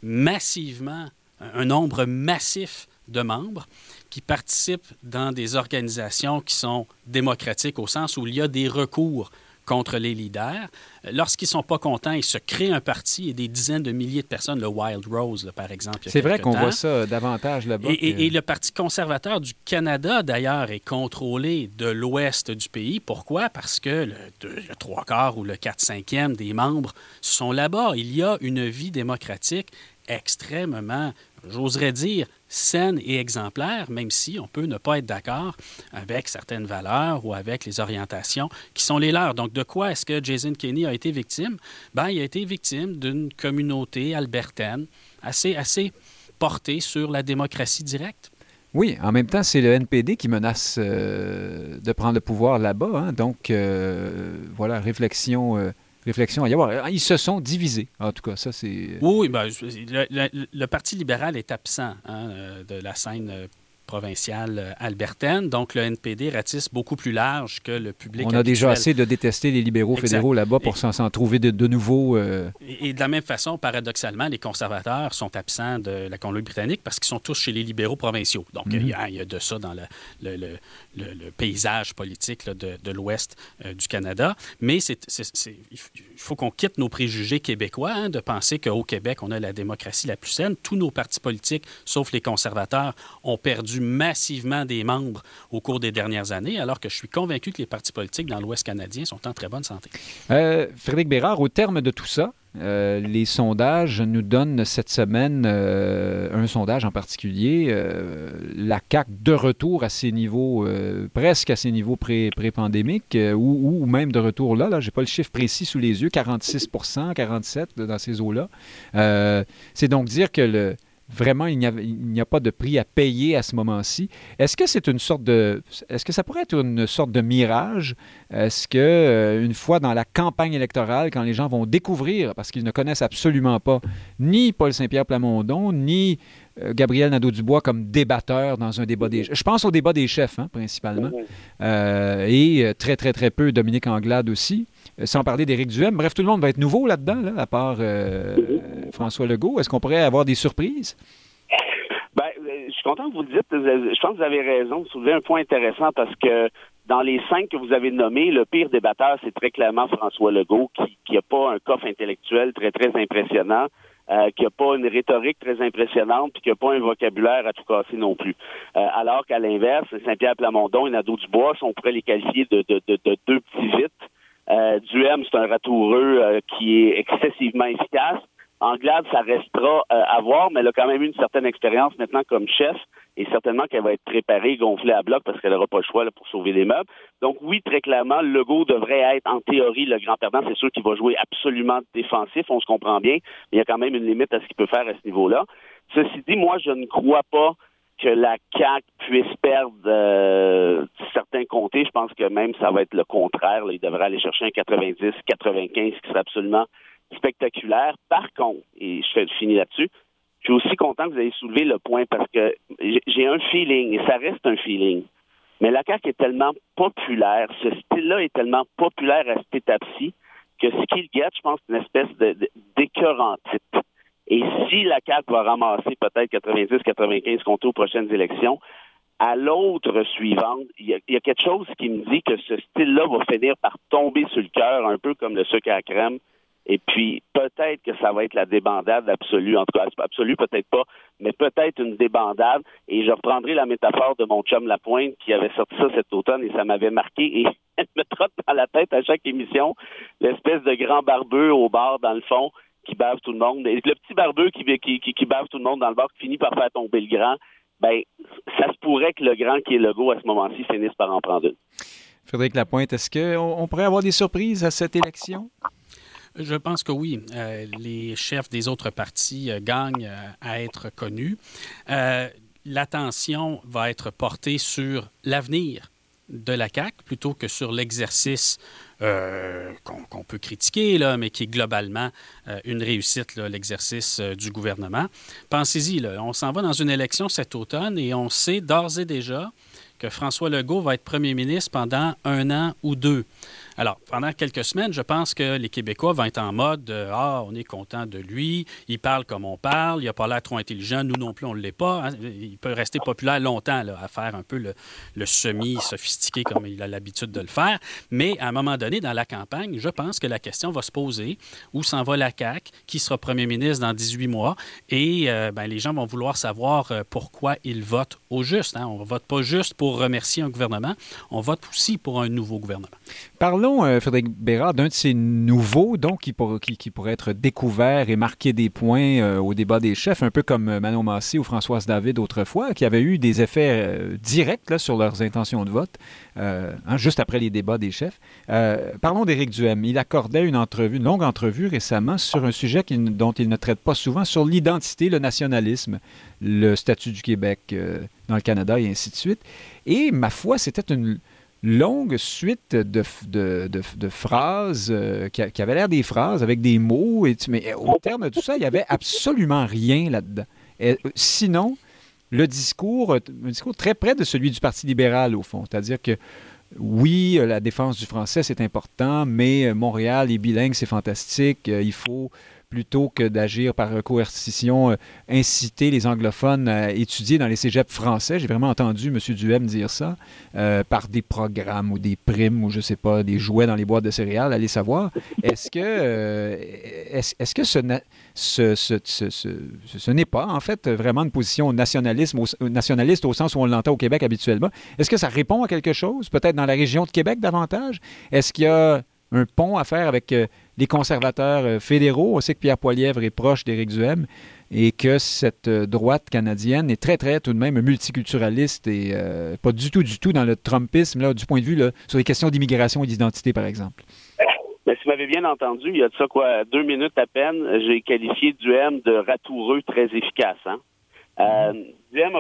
massivement, un nombre massif de membres qui participent dans des organisations qui sont démocratiques au sens où il y a des recours contre les leaders. Lorsqu'ils ne sont pas contents, ils se créent un parti et des dizaines de milliers de personnes, le Wild Rose, par exemple. C'est vrai qu'on voit ça davantage là-bas. Et, le Parti conservateur du Canada, d'ailleurs, est contrôlé de l'ouest du pays. Pourquoi? Parce que le, trois quarts ou le quatre cinquième des membres sont là-bas. Il y a une vie démocratique extrêmement, j'oserais dire, saine et exemplaire, même si on peut ne pas être d'accord avec certaines valeurs ou avec les orientations qui sont les leurs. Donc, de quoi est-ce que Jason Kenney a été victime? Ben, il a été victime d'une communauté albertaine assez, assez portée sur la démocratie directe. Oui, en même temps, c'est le NPD qui menace euh, de prendre le pouvoir là-bas. Hein. Donc, euh, voilà, réflexion euh, réflexion à y avoir. Ils se sont divisés, en tout cas. Ça, c'est... Oui, ben, le, Parti libéral est absent hein, de la scène provinciale euh, albertaine. Donc, le NPD ratisse beaucoup plus large que le public. On a déjà assez de détester les libéraux fédéraux là-bas pour s'en trouver de, de nouveaux. Euh, et, de la même façon, paradoxalement, les conservateurs sont absents de la Colombie-Britannique parce qu'ils sont tous chez les libéraux provinciaux. Donc, mhm. il, y a, de ça dans le, le, le, paysage politique de, l'ouest euh, du Canada. Mais il faut qu'on quitte nos préjugés québécois hein, de penser qu'au Québec, on a la démocratie la plus saine. Tous nos partis politiques, sauf les conservateurs, ont perdu massivement des membres au cours des dernières années, alors que je suis convaincu que les partis politiques dans l'Ouest canadien sont en très bonne santé. Euh, Frédéric Bérard, au terme de tout ça, euh, les sondages nous donnent cette semaine, euh, un sondage en particulier, la CAC de retour à ses niveaux, presque à ses niveaux pré-pandémiques, ou, même de retour là, là je n'ai pas le chiffre précis sous les yeux, 46% 47 dans ces eaux-là. C'est donc dire que le, vraiment, il n'y a, pas de prix à payer à ce moment-ci. Est-ce que c'est une sorte de. Est-ce que ça pourrait être une sorte de mirage? Est-ce que, euh, une fois dans la campagne électorale, quand les gens vont découvrir, parce qu'ils ne connaissent absolument pas ni Paul Saint-Pierre Plamondon, ni Gabriel Nadeau-Dubois comme débatteur dans un débat des... Je pense au débat des chefs, hein, principalement. et très, très, très peu Dominique Anglade aussi. Sans parler d'Éric Duhem. Bref, tout le monde va être nouveau là-dedans, là, à part François Legault. Est-ce qu'on pourrait avoir des surprises? Ben, je suis content que vous le dites. Je pense que vous avez raison. Vous soulevez un point intéressant parce que dans les cinq que vous avez nommés, le pire débatteur, c'est très clairement François Legault, qui n'a pas un coffre intellectuel très, très impressionnant, euh, qui n'a pas une rhétorique très impressionnante, puis qui n'a pas un vocabulaire à tout casser non plus. Euh, alors qu'à l'inverse, Saint-Pierre Plamondon et Nadeau Dubois, on pourrait les qualifier de, de, de, de deux petits vites. Euh, Duhem, c'est un ratoureux euh, qui est excessivement efficace. Anglade, ça restera euh, à voir, mais elle a quand même eu une certaine expérience maintenant comme chef et certainement qu'elle va être préparée, gonflée à bloc parce qu'elle n'aura pas le choix pour sauver les meubles. Donc oui, très clairement, Legault devrait être en théorie le grand perdant. C'est sûr qu'il va jouer absolument défensif, on se comprend bien, mais il y a quand même une limite à ce qu'il peut faire à ce niveau-là. Ceci dit, moi, je ne crois pas que la CAQ puisse perdre euh, certains comtés. Je pense que même ça va être le contraire. Il devrait aller chercher un 90, 95, qui serait absolument spectaculaire. Par contre, et je fais fini là-dessus, je suis aussi content que vous ayez soulevé le point parce que j'ai un feeling, et ça reste un feeling, mais la CAQ est tellement populaire, ce style-là est tellement populaire à cette étape-ci que ce qu'il guette, je pense, c'est une espèce d'écœurant type. Et si la CAQ va ramasser peut-être 90-95 comptes aux prochaines élections, à l'autre suivante, il y, a, quelque chose qui me dit que ce style-là va finir par tomber sur le cœur, un peu comme le sucre à crème et puis, peut-être que ça va être la débandade absolue. En tout cas, absolue, peut-être pas, mais peut-être une débandade. Et je reprendrai la métaphore de mon chum Lapointe qui avait sorti ça cet automne et ça m'avait marqué. Et elle me trotte dans la tête à chaque émission l'espèce de grand barbeux au bar, dans le fond, qui bave tout le monde. Et le petit barbeux qui, bave tout le monde dans le bar, qui finit par faire tomber le grand. Ben, ça se pourrait que le grand qui est le go à ce moment-ci finisse par en prendre une. Frédéric Lapointe, est-ce qu'on on pourrait avoir des surprises à cette élection? Je pense que oui. Euh, les chefs des autres partis euh, gagnent euh, à être connus. L'attention va être portée sur l'avenir de la CAQ plutôt que sur l'exercice qu'on peut critiquer, là, mais qui est globalement une réussite, l'exercice du gouvernement. Pensez-y, on s'en va dans une élection cet automne et on sait d'ores et déjà que François Legault va être premier ministre pendant un an ou deux. Alors, pendant quelques semaines, je pense que les Québécois vont être en mode Ah, on est content de lui, il parle comme on parle, il n'a pas l'air trop intelligent, nous non plus, on ne l'est pas. Hein. Il peut rester populaire longtemps à faire un peu le, semi-sophistiqué comme il a l'habitude de le faire. Mais à un moment donné, dans la campagne, je pense que la question va se poser où s'en va la CAQ, qui sera premier ministre dans 18 mois, et euh, ben, les gens vont vouloir savoir euh, pourquoi ils votent au juste. Hein. On ne vote pas juste pour remercier un gouvernement, on vote aussi pour un nouveau gouvernement. Parlons, euh, Frédéric Bérard, d'un de ces nouveaux, donc, qui, pourrait être découvert et marquer des points euh, au débat des chefs, un peu comme euh, Manon Massé ou Françoise David autrefois, qui avaient eu des effets directs sur leurs intentions de vote, hein, juste après les débats des chefs. parlons d'Éric Duhem. Il accordait une longue entrevue récemment sur un sujet dont il ne traite pas souvent, sur l'identité, le nationalisme, le statut du Québec dans le Canada et ainsi de suite. Et ma foi, c'était une longue suite de, phrases euh, qui, avaient l'air des phrases avec des mots. Mais au terme de tout ça, il n'y avait absolument rien là-dedans. sinon, le discours, un discours très près de celui du Parti libéral, au fond. C'est-à-dire que oui, la défense du français, c'est important, mais Montréal est bilingue, c'est fantastique. Il faut plutôt que d'agir par coercition, euh, inciter les anglophones à étudier dans les cégeps français. J'ai vraiment entendu M. Duhem dire ça, euh, par des programmes ou des primes ou je ne sais pas, des jouets dans les boîtes de céréales, allez savoir. Est-ce que, euh, est-ce, que ce, n'est pas en fait vraiment une position nationalisme, nationaliste au sens où on l'entend au Québec habituellement? Est-ce que ça répond à quelque chose, peut-être dans la région de Québec davantage? Est-ce qu'il y a un pont à faire avec les conservateurs euh, fédéraux. On sait que Pierre Poilièvre est proche d'Éric Duhem et que cette euh, droite canadienne est très, très tout de même multiculturaliste et euh, pas du tout, du tout dans le Trumpisme, là, du point de vue sur les questions d'immigration et d'identité, par exemple. Mais si vous m'avez bien entendu, il y a de ça quoi, deux minutes à peine, j'ai qualifié Duhem de ratoureux très efficace. Hein? A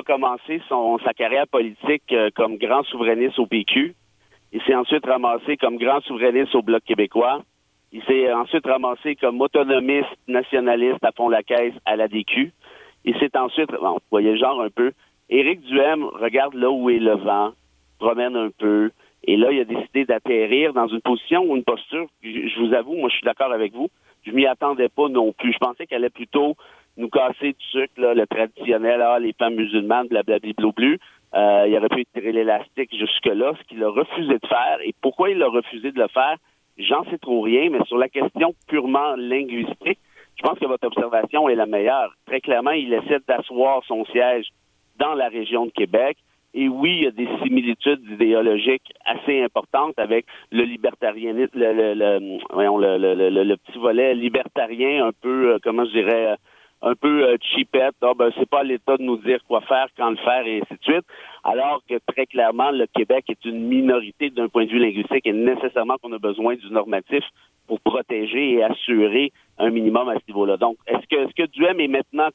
commencé son, sa carrière politique comme grand souverainiste au PQ. Il s'est ensuite ramassé comme grand souverainiste au Bloc québécois. Il s'est ensuite ramassé comme autonomiste nationaliste à fond la caisse à la DQ. Et c'est ensuite, bon, vous voyez genre un peu, Éric Duhem regarde là où est le vent, promène un peu, et là, il a décidé d'atterrir dans une position ou une posture, je, vous avoue, moi je suis d'accord avec vous, je m'y attendais pas non plus. Je pensais qu'elle allait plutôt nous casser du sucre, là, le traditionnel, ah, les femmes musulmanes, blablabla, bleu euh, il aurait pu tirer l'élastique jusque-là, ce qu'il a refusé de faire. Et pourquoi il a refusé de le faire? J'en sais trop rien, mais sur la question purement linguistique, je pense que votre observation est la meilleure. Très clairement, il essaie d'asseoir son siège dans la région de Québec. Et oui, il y a des similitudes idéologiques assez importantes avec le libertarianisme, le, le, le, le, petit volet libertarien, un peu, euh, comment je dirais, euh, un peu euh, cheapette. Ah, ben, c'est pas à l'État de nous dire quoi faire, quand le faire, et ainsi de suite. Alors que très clairement, le Québec est une minorité d'un point de vue linguistique et nécessairement qu'on a besoin du normatif pour protéger et assurer un minimum à ce niveau-là. Donc, est-ce que, est-ce que Duhem est maintenant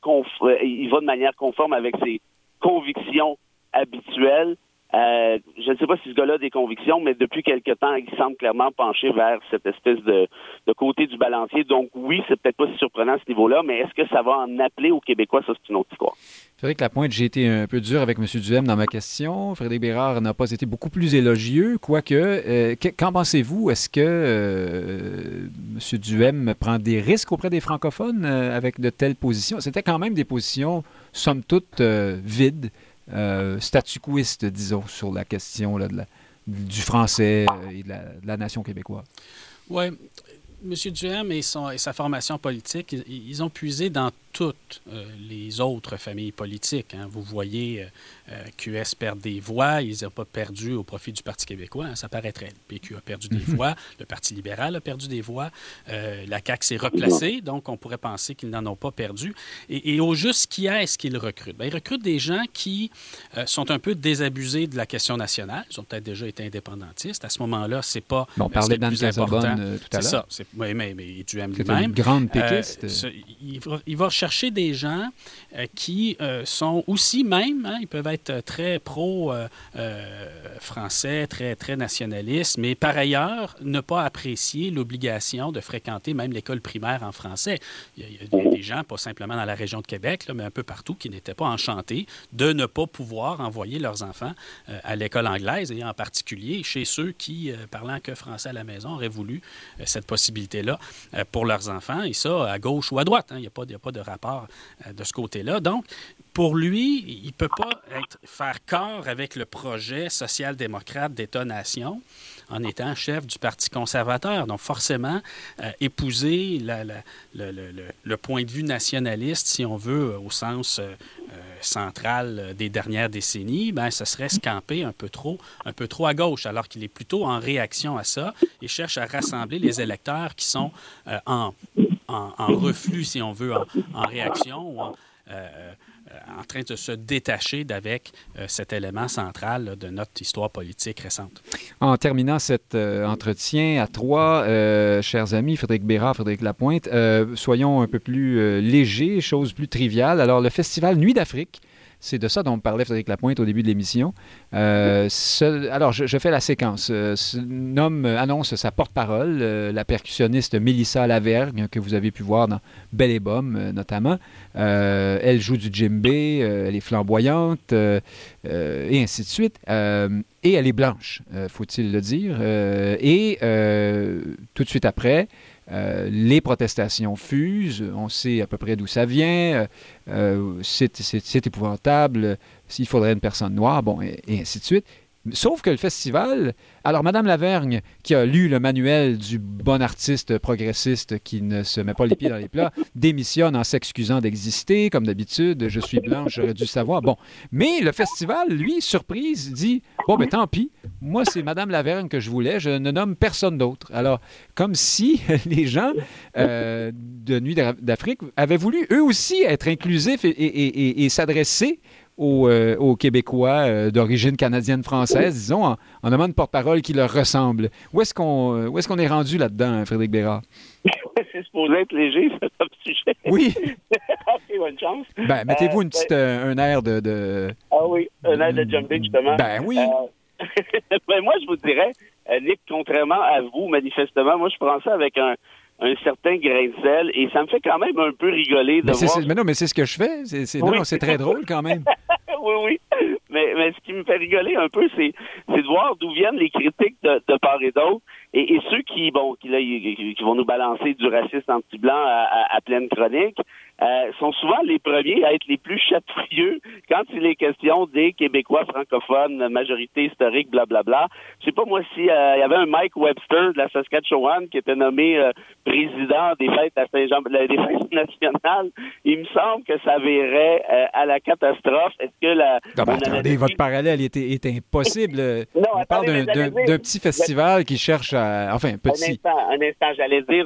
il va de manière conforme avec ses convictions habituelles? Euh, je ne sais pas si ce gars-là a des convictions, mais depuis quelque temps, il semble clairement pencher vers cette espèce de, côté du balancier. Donc oui, c'est peut-être pas si surprenant à ce niveau-là, mais est-ce que ça va en appeler aux Québécois? Ça, c'est une autre histoire. Frédéric Lapointe, j'ai été un peu dur avec M. Duhem dans ma question. Frédéric Bérard n'a pas été beaucoup plus élogieux, quoique. Euh, qu'en pensez-vous? Est-ce que euh, M. Duhem prend des risques auprès des francophones avec de telles positions? C'était quand même des positions, somme toute, vides euh, statu quoiste, disons, sur la question là, de du français euh, et de la, nation québécoise. Oui. M. Duhem et, son, et, sa formation politique, ils, ont puisé dans toutes euh, les autres familles politiques. Hein. Vous voyez euh, QS perd des voix, ils n'ont pas perdu au profit du Parti québécois, hein, ça paraîtrait. Le PQ a perdu des mhm. voix, le Parti libéral a perdu des voix, euh, la CAQ s'est replacée, donc on pourrait penser qu'ils n'en ont pas perdu. Et, au juste, qui est-ce qu'ils recrutent? Bien, ils recrutent des gens qui sont un peu désabusés de la question nationale, ils ont peut-être déjà été indépendantistes. À ce moment-là, c'est pas bon, on parlait d'Anne tout à l'heure. C'est ça, oui, mais, mais Duhem lui-même. une grande péquiste. il, va, il va chercher des gens euh, qui euh, sont aussi même, hein, ils peuvent être très pro-français, euh, très, très nationalistes, mais par ailleurs, ne pas apprécier l'obligation de fréquenter même l'école primaire en français. Il y, a, des gens, pas simplement dans la région de Québec, mais un peu partout, qui n'étaient pas enchantés de ne pas pouvoir envoyer leurs enfants à l'école anglaise, et en particulier chez ceux qui, parlant que français à la maison, auraient voulu cette possibilité-là pour leurs enfants, et ça, à gauche ou à droite. Hein. Il n'y a, a, pas de rapport euh, de ce côté-là. Donc, pour lui, il ne peut pas être, faire corps avec le projet social-démocrate d'État-nation en étant chef du Parti conservateur. Donc, forcément, euh, épouser le, point de vue nationaliste, si on veut, au sens euh, central des dernières décennies, ben, ce serait se camper un peu trop, un peu trop à gauche, alors qu'il est plutôt en réaction à ça et cherche à rassembler les électeurs qui sont en en, reflux, si on veut, en, réaction ou en, euh, en, train de se détacher d'avec euh, cet élément central de notre histoire politique récente. En terminant cet euh, entretien à trois, chers amis, Frédéric Bérard, Frédéric Lapointe, soyons un peu plus légers, chose plus triviale. Alors, le festival Nuit d'Afrique, c'est de ça dont parlait Frédéric Lapointe au début de l'émission. Euh, alors, je, fais la séquence. Euh, nomme, annonce sa porte-parole, euh, la percussionniste Mélissa Lavergne, que vous avez pu voir dans Belle et Bomme, notamment. elle joue du djembé, elle est flamboyante, et ainsi de suite. et elle est blanche, faut-il le dire. et tout de suite après, euh, les protestations fusent, on sait à peu près d'où ça vient, euh, c'est épouvantable, s'il faudrait une personne noire, bon, et ainsi de suite. Sauf que le festival, alors Madame Lavergne, qui a lu le manuel du bon artiste progressiste qui ne se met pas les pieds dans les plats, démissionne en s'excusant d'exister, comme d'habitude, je suis blanche, j'aurais dû savoir. Bon, mais le festival, lui, surprise, dit, bon, ben tant pis, moi c'est Madame Lavergne que je voulais, je ne nomme personne d'autre. Alors, comme si les gens euh, de Nuit d'Afrique avaient voulu eux aussi être inclusifs et s'adresser euh, aux, Québécois euh, d'origine canadienne-française, disons, en, en demande porte-parole qui leur ressemble. Où est-ce qu'on euh, est, qu'on est rendu là-dedans, Frédéric Bérard? C'est supposé être léger, ce sujet. Oui. ok, bonne chance. Ben, mettez-vous une petite, un air de, Ah oui, un air de jumping, justement. Ben oui. ben, moi, je vous dirais, Nick, contrairement à vous, manifestement, moi, je prends ça avec un, un certain grain de sel et ça me fait quand même un peu rigoler de Mais, voir... mais non, mais c'est ce que je fais. C'est Oui. non, c'est très drôle quand même. oui, oui. Mais, mais ce qui me fait rigoler un peu, c'est c'est de voir d'où viennent les critiques de, de part et d'autre. Et, et ceux qui, bon, qui, là, qui, qui vont nous balancer du racisme anti-blanc à, à- à pleine chronique, euh, sont souvent les premiers à être les plus chatouilleux quand il est question des Québécois francophones, majorité historique, blablabla. Je sais pas moi si euh, il y avait un Mike Webster de la Saskatchewan qui était nommé euh, président des fêtes à Saint-Jean, des fêtes nationales. Il me semble que ça verrait euh, à la catastrophe. Est-ce que la Non, mais mon attendez, votre parallèle est, est impossible. Non, On attendez, parle d'un- petit festival qui cherche à. Enfin, Un petit. instant, un instant, j'allais dire,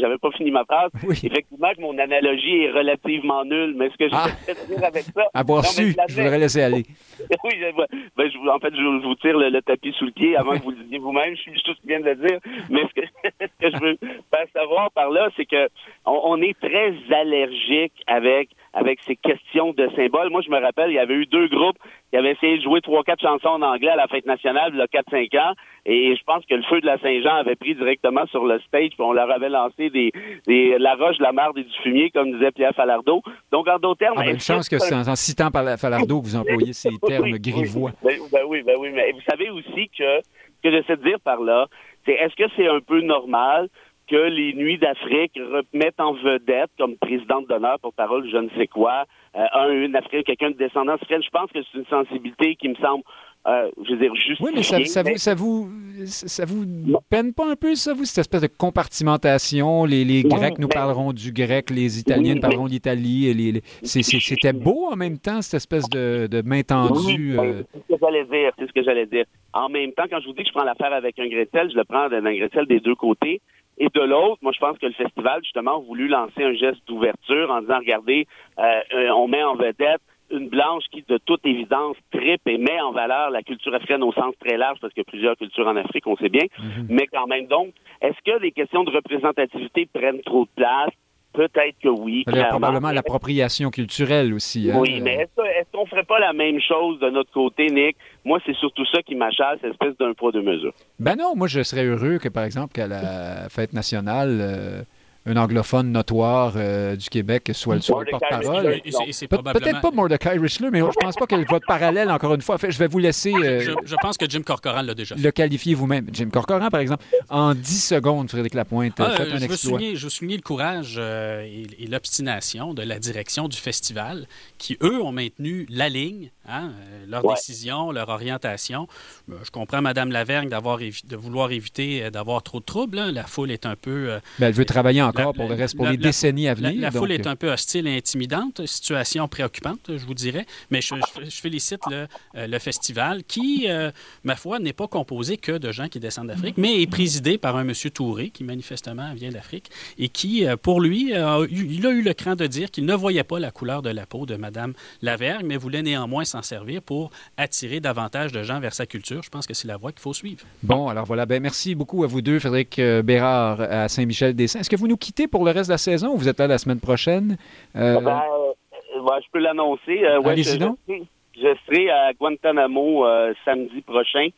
j'avais pas fini ma phrase. Oui. Effectivement, que mon analogie est relativement nulle, mais ce que je Ah. vais dire avec ça. Avoir Non, mais su, je voudrais laisser aller. oui, je- ben, je- en fait, je, je vous tire le, le tapis sous le pied avant que vous le disiez vous-même. Je suis juste tout ce qui vient de le dire. Mais ce que, ce que je veux faire savoir par là, c'est que on, on est très allergique avec avec ces questions de symboles. Moi, je me rappelle, il y avait eu deux groupes qui avaient essayé de jouer trois, quatre chansons en anglais à la fête nationale, il y a quatre, cinq ans. Et je pense que le feu de la Saint-Jean avait pris directement sur le stage, puis on leur avait lancé des, des la roche, la marde et du fumier, comme disait Pierre Falardeau. Donc, en d'autres termes, Ah, ben, une chance que c'est en, en citant par la Falardeau que vous employez ces termes oui, grivois. Oui. Ben, ben oui, ben oui, mais vous savez aussi que ce que j'essaie de dire par là, c'est est-ce que c'est un peu normal que les Nuits d'Afrique remettent en vedette comme présidente d'honneur pour parole je ne sais quoi, euh, un, une Africaine, quelqu'un de descendance africaine. Je pense que c'est une sensibilité qui me semble, euh, je veux dire, justifiée. Oui, mais ça, ça vous, ça, vous, ça vous peine pas un peu, ça, vous, cette espèce de compartimentation? Les, Grecs nous mais- parleront du grec, les Italiens nous parleront de l'Italie. les- les- C'était beau en même temps, cette espèce de, de main tendue. Euh, ben, c'est ce que j'allais dire. C'est ce que j'allais dire. En même temps, quand je vous dis que je prends l'affaire avec un sel, je le prends d'un sel des deux côtés. Et de l'autre, moi, je pense que le festival, justement, a voulu lancer un geste d'ouverture en disant, regardez, euh, euh, on met en vedette une blanche qui, de toute évidence, tripe et met en valeur la culture africaine au sens très large, parce qu'il y a plusieurs cultures en Afrique, on sait bien. Mais quand même, donc, est-ce que les questions de représentativité prennent trop de place? Peut-être que oui. il y a probablement l'appropriation culturelle aussi. hein. Oui, mais est-ce est-ce qu'on ferait pas la même chose de notre côté, Nick? Moi, c'est surtout ça qui m'achale, cette espèce d'un poids, deux mesures. Ben non, moi je serais heureux que, par exemple, qu'à la fête nationale, euh, un anglophone notoire euh, du Québec soit le, le porte-parole. Probablement- Peut-être pas Mordecai Richler, mais je pense pas que votre parallèle, encore une fois, fait, je vais vous laisser euh, Je, je pense que Jim Corcoran l'a déjà fait. le qualifier vous-même. Jim Corcoran, par exemple, en 10 secondes, Frédéric Lapointe, Ah, faites je, un veux exploit. souligner, je veux souligner le courage euh, et, et l'obstination de la direction du festival qui, eux, ont maintenu la ligne, hein, euh, leur Ouais. décision, leur orientation. Euh, je comprends Mme Lavergne de vouloir éviter euh, d'avoir trop de troubles. hein. La foule est un peu... euh, Ben, elle veut travailler encore pour le la- reste, pour la- les décennies à venir. la foule est un peu hostile et intimidante, situation préoccupante, je vous dirais. Mais je, félicite le, euh, le festival qui, euh, ma foi, n'est pas composé que de gens qui descendent d'Afrique, mais est présidé par un monsieur Touré qui manifestement vient d'Afrique et qui, euh, pour lui, a eu- il a eu le cran de dire qu'il ne voyait pas la couleur de la peau de Madame Lavergne, mais voulait néanmoins s'en servir pour attirer davantage de gens vers sa culture. Je pense que c'est la voie qu'il faut suivre. Bon, alors voilà. Ben, merci beaucoup à vous deux, Frédéric Bérard à Saint-Michel-des-Saints. Est-ce que vous nous quittez pour le reste de la saison ou vous êtes là la semaine prochaine? Euh, Ben, euh, je peux l'annoncer. Euh, ouais, je, donc. je serai- je serai à Guantanamo euh, samedi prochain.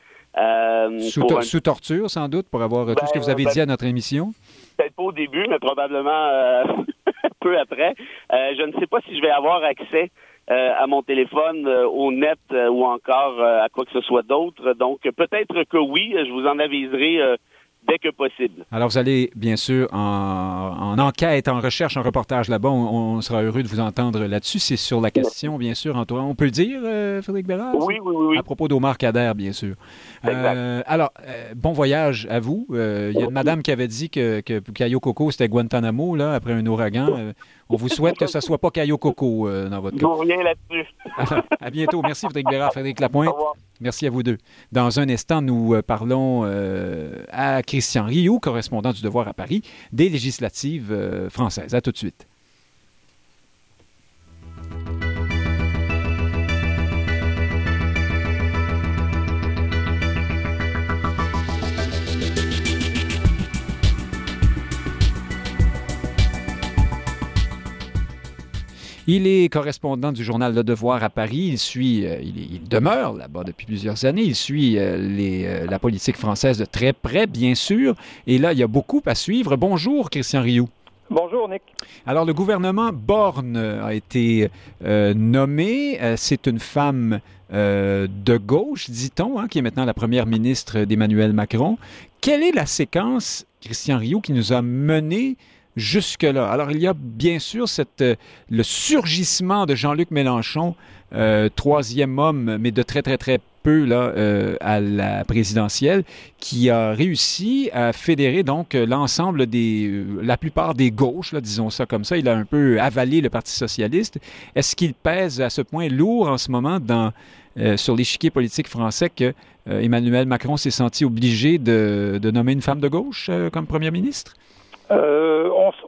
sous, pour to- un- sous torture, sans doute, pour avoir tout ce que vous avez Ben, dit à notre émission. Peut-être pas au début, mais probablement peu après. Je ne sais pas si je vais avoir accès euh, à mon téléphone, euh, au net euh, ou encore à quoi que ce soit d'autre. Donc, peut-être que oui, je vous en aviserai dès que possible. Alors, vous allez, bien sûr, en, en enquête, en recherche, en reportage là-bas. On, on sera heureux de vous entendre là-dessus. C'est sur la question, bien sûr, entourant. On peut le dire, euh, Frédéric Bérard? Oui, oui, oui. oui. À propos d'Omar Kader, bien sûr. Euh, alors, euh, bon voyage à vous. Il y a une madame qui avait dit que, que Cayo Coco, c'était Guantanamo, là, après un ouragan. On vous souhaite que ce ne soit pas Cayo Coco euh, dans votre cas. vous reviens là-dessus. À bientôt. Merci, Frédéric Bérard, Frédéric Au Lapointe. revoir. Merci à vous deux. Dans un instant, nous euh, parlons euh, à Christian Rioux, correspondant du Devoir à Paris, des législatives euh, françaises. À tout de suite. Il est correspondant du journal Le Devoir à Paris. Il suit, euh, il, demeure là-bas depuis plusieurs années. Il suit euh, les, la politique française de très près, bien sûr. Et là, il y a beaucoup à suivre. Bonjour, Christian Rioux. Bonjour, Nick. Alors, le gouvernement Borne a été nommé. C'est une femme de gauche, dit-on, hein, qui est maintenant la première ministre d'Emmanuel Macron. Quelle est la séquence, Christian Rioux, qui nous a mené jusque-là. Alors, il y a bien sûr euh, le surgissement de Jean-Luc Mélenchon, euh, troisième homme, mais de très, très, très peu là, euh, à la présidentielle, qui a réussi à fédérer donc l'ensemble des, la plupart des gauches, disons ça comme ça. Il a un peu avalé le Parti socialiste. Est-ce qu'il pèse à ce point lourd en ce moment dans, sur l'échiquier politique français que Emmanuel Macron s'est senti obligé de, de, nommer une femme de gauche comme première ministre?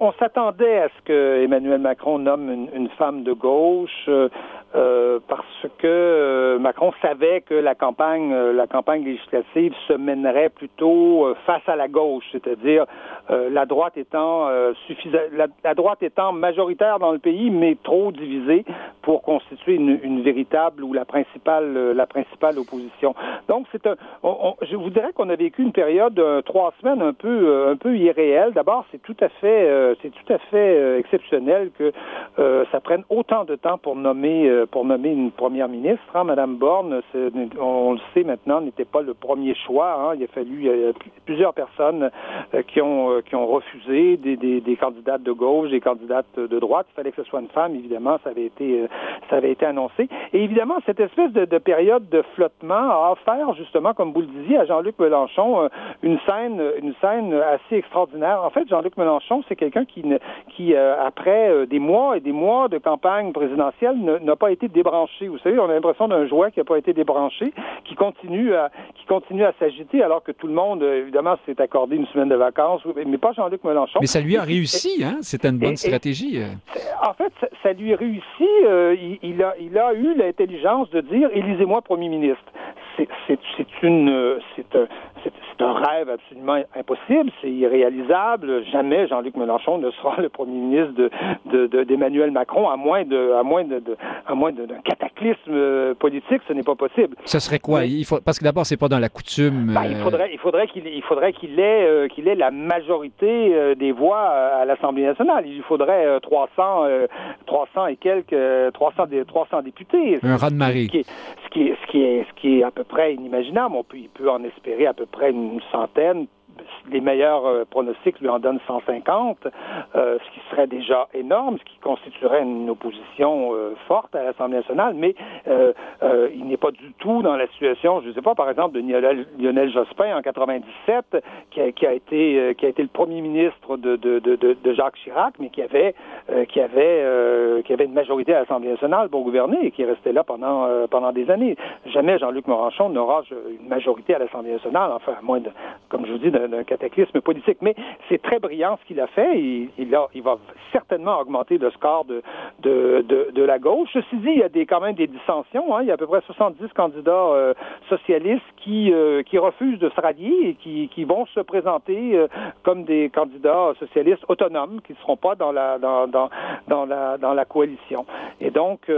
Euh, on, s'attendait à ce que Emmanuel Macron nomme une, une femme de gauche. Euh, parce que euh, Macron savait que la campagne, euh, la campagne législative se mènerait plutôt face à la gauche, c'est-à-dire la droite étant la, droite étant majoritaire dans le pays, mais trop divisée pour constituer une, véritable ou la principale, la principale opposition. Donc c'est un, je vous dirais qu'on a vécu une période de trois semaines un peu, un peu irréelle. D'abord, c'est tout à fait, c'est tout à fait exceptionnel que ça prenne autant de temps pour nommer pour nommer une première ministre. Hein, Madame Borne, on, le sait maintenant, n'était pas le premier choix. Hein. Il a fallu plusieurs personnes euh, qui ont euh, qui ont refusé des, des, candidates de gauche, des candidates de droite. Il fallait que ce soit une femme, évidemment, ça avait été euh, ça avait été annoncé. Et évidemment, cette espèce de, de période de flottement a offert justement, comme vous le disiez, à Jean-Luc Mélenchon une scène une scène assez extraordinaire. En fait, Jean-Luc Mélenchon, c'est quelqu'un qui qui après des mois et des mois de campagne présidentielle n'a pas été débranché. Vous savez, on a l'impression d'un jouet qui n'a pas été débranché, qui continue à qui continue à s'agiter, alors que tout le monde, évidemment, s'est accordé une semaine de vacances, mais pas Jean-Luc Mélenchon. Mais ça lui a réussi, hein? C'était une bonne stratégie. Euh. en fait, ça, lui a réussi. Euh, il, a, il a eu l'intelligence de dire élisez-moi premier ministre. C'est une, c'est un, c'est un rêve absolument impossible, c'est irréalisable. Jamais Jean-Luc Mélenchon ne sera le premier ministre de, d'Emmanuel Macron, à moins de, à moins de, à moins d'un cataclysme euh, politique, ce n'est pas possible. Ce serait quoi? Il faut, Parce que d'abord, c'est pas dans la coutume. Ben, il euh, faudrait, il faudrait qu'il, il faudrait qu'il ait, euh, qu'il ait la majorité des voix à l'Assemblée nationale. Il lui faudrait 300, 300 et quelques, 300, 300 députés. Un raz de marée. Ce qui est, ce qui est, ce qui est à peu près inimaginable. On peut, il peut en espérer à peu près une une centaine, les meilleurs euh, pronostics lui en donnent 150, euh, ce qui serait déjà énorme, ce qui constituerait une opposition euh, forte à l'Assemblée nationale, mais il n'est pas du tout dans la situation, je ne sais pas, par exemple, de Lionel, Jospin en 97, qui a, été qui a été le premier ministre de, de, de, de Jacques Chirac, mais qui avait qui avait qui avait une majorité à l'Assemblée nationale pour gouverner et qui est resté là pendant pendant des années. Jamais Jean-Luc Mélenchon n'aura une majorité à l'Assemblée nationale, enfin à moins de, comme je vous dis, d'un cataclysme politique. Mais c'est très brillant ce qu'il a fait. Il, il, a, il va certainement augmenter le score de, de, de, de, la gauche. Ceci dit, il y a des, quand même des dissensions. Hein. Il y a à peu près 70 candidats euh, socialistes qui, euh, qui refusent de se rallier et qui, qui vont se présenter euh, comme des candidats socialistes autonomes qui ne seront pas dans la, dans, dans, dans, la, dans la coalition. Et donc...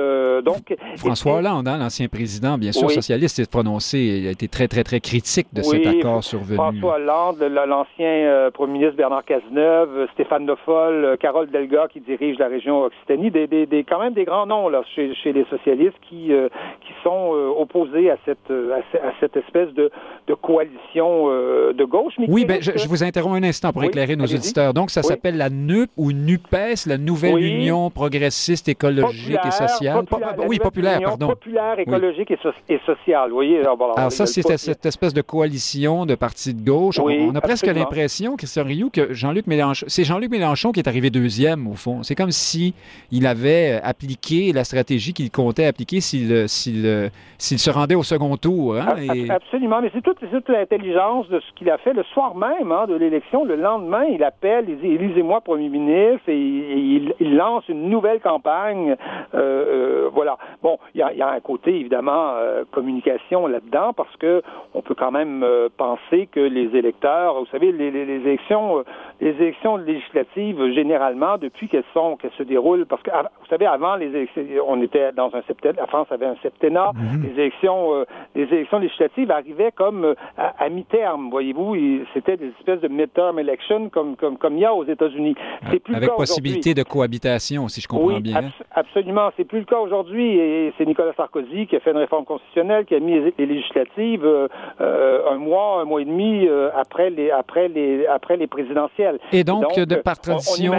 donc François Hollande, hein, l'ancien président, bien sûr, socialiste, s'est prononcé, il a été très, très, très critique de cet accord survenu. François Hollande, l'ancien euh, premier ministre Bernard Cazeneuve, euh, Stéphane Le Foll, euh, Carole Delga qui dirige la région Occitanie, des, des, des, quand même des grands noms là chez, chez les socialistes qui qui sont opposés à cette à, cette espèce de, de coalition de gauche. oui, ben, je, vous interromps un instant pour éclairer nos auditeurs. Donc ça s'appelle la NUP ou NUPES, la Nouvelle Union progressiste écologique et sociale. oui, populaire, pardon. Populaire, écologique et, sociale. Vous voyez. Alors, ça, c'est cette espèce de coalition de partis de gauche. on, a presque l'impression, Christian Rioux, que Jean-Luc Mélenchon, c'est Jean-Luc Mélenchon qui est arrivé deuxième, au fond. C'est comme si il avait appliqué la stratégie qu'il comptait appliquer s'il, s'il, s'il se rendait au second tour. Hein, absolument, mais c'est toute, toute l'intelligence de ce qu'il a fait le soir même hein, de l'élection. Le lendemain, il appelle, il dit Élisez-moi Premier ministre et, il, lance une nouvelle campagne. Euh, euh, voilà. Bon, il y a, un côté, évidemment, euh, communication là-dedans parce que on peut quand même penser que les électeurs Vous savez, les, élections, les élections législatives, généralement, depuis qu'elles sont, qu'elles se déroulent, parce que vous savez, avant les élections, on était dans un septennat, la France avait un septennat, mhm. les élections, les élections législatives arrivaient comme à, mi-terme, voyez-vous, c'était des espèces de midterm elections comme comme comme il y a aux États-Unis. C'est plus avec possibilité de cohabitation, si je comprends bien. Absolument, c'est plus le cas aujourd'hui, et c'est Nicolas Sarkozy qui a fait une réforme constitutionnelle, qui a mis les législatives euh, euh, un mois, un mois et demi euh, après les après les après les présidentielles. Et donc, de par tradition,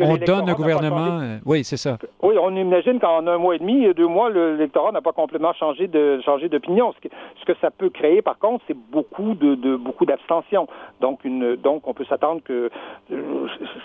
on, donne au gouvernement. oui, c'est ça. Oui, on imagine qu'en un mois et demi, deux mois, l'électorat n'a pas complètement changé de changé d'opinion. Ce que, ce que ça peut créer, par contre, c'est beaucoup de, de beaucoup d'abstention. Donc une donc on peut s'attendre que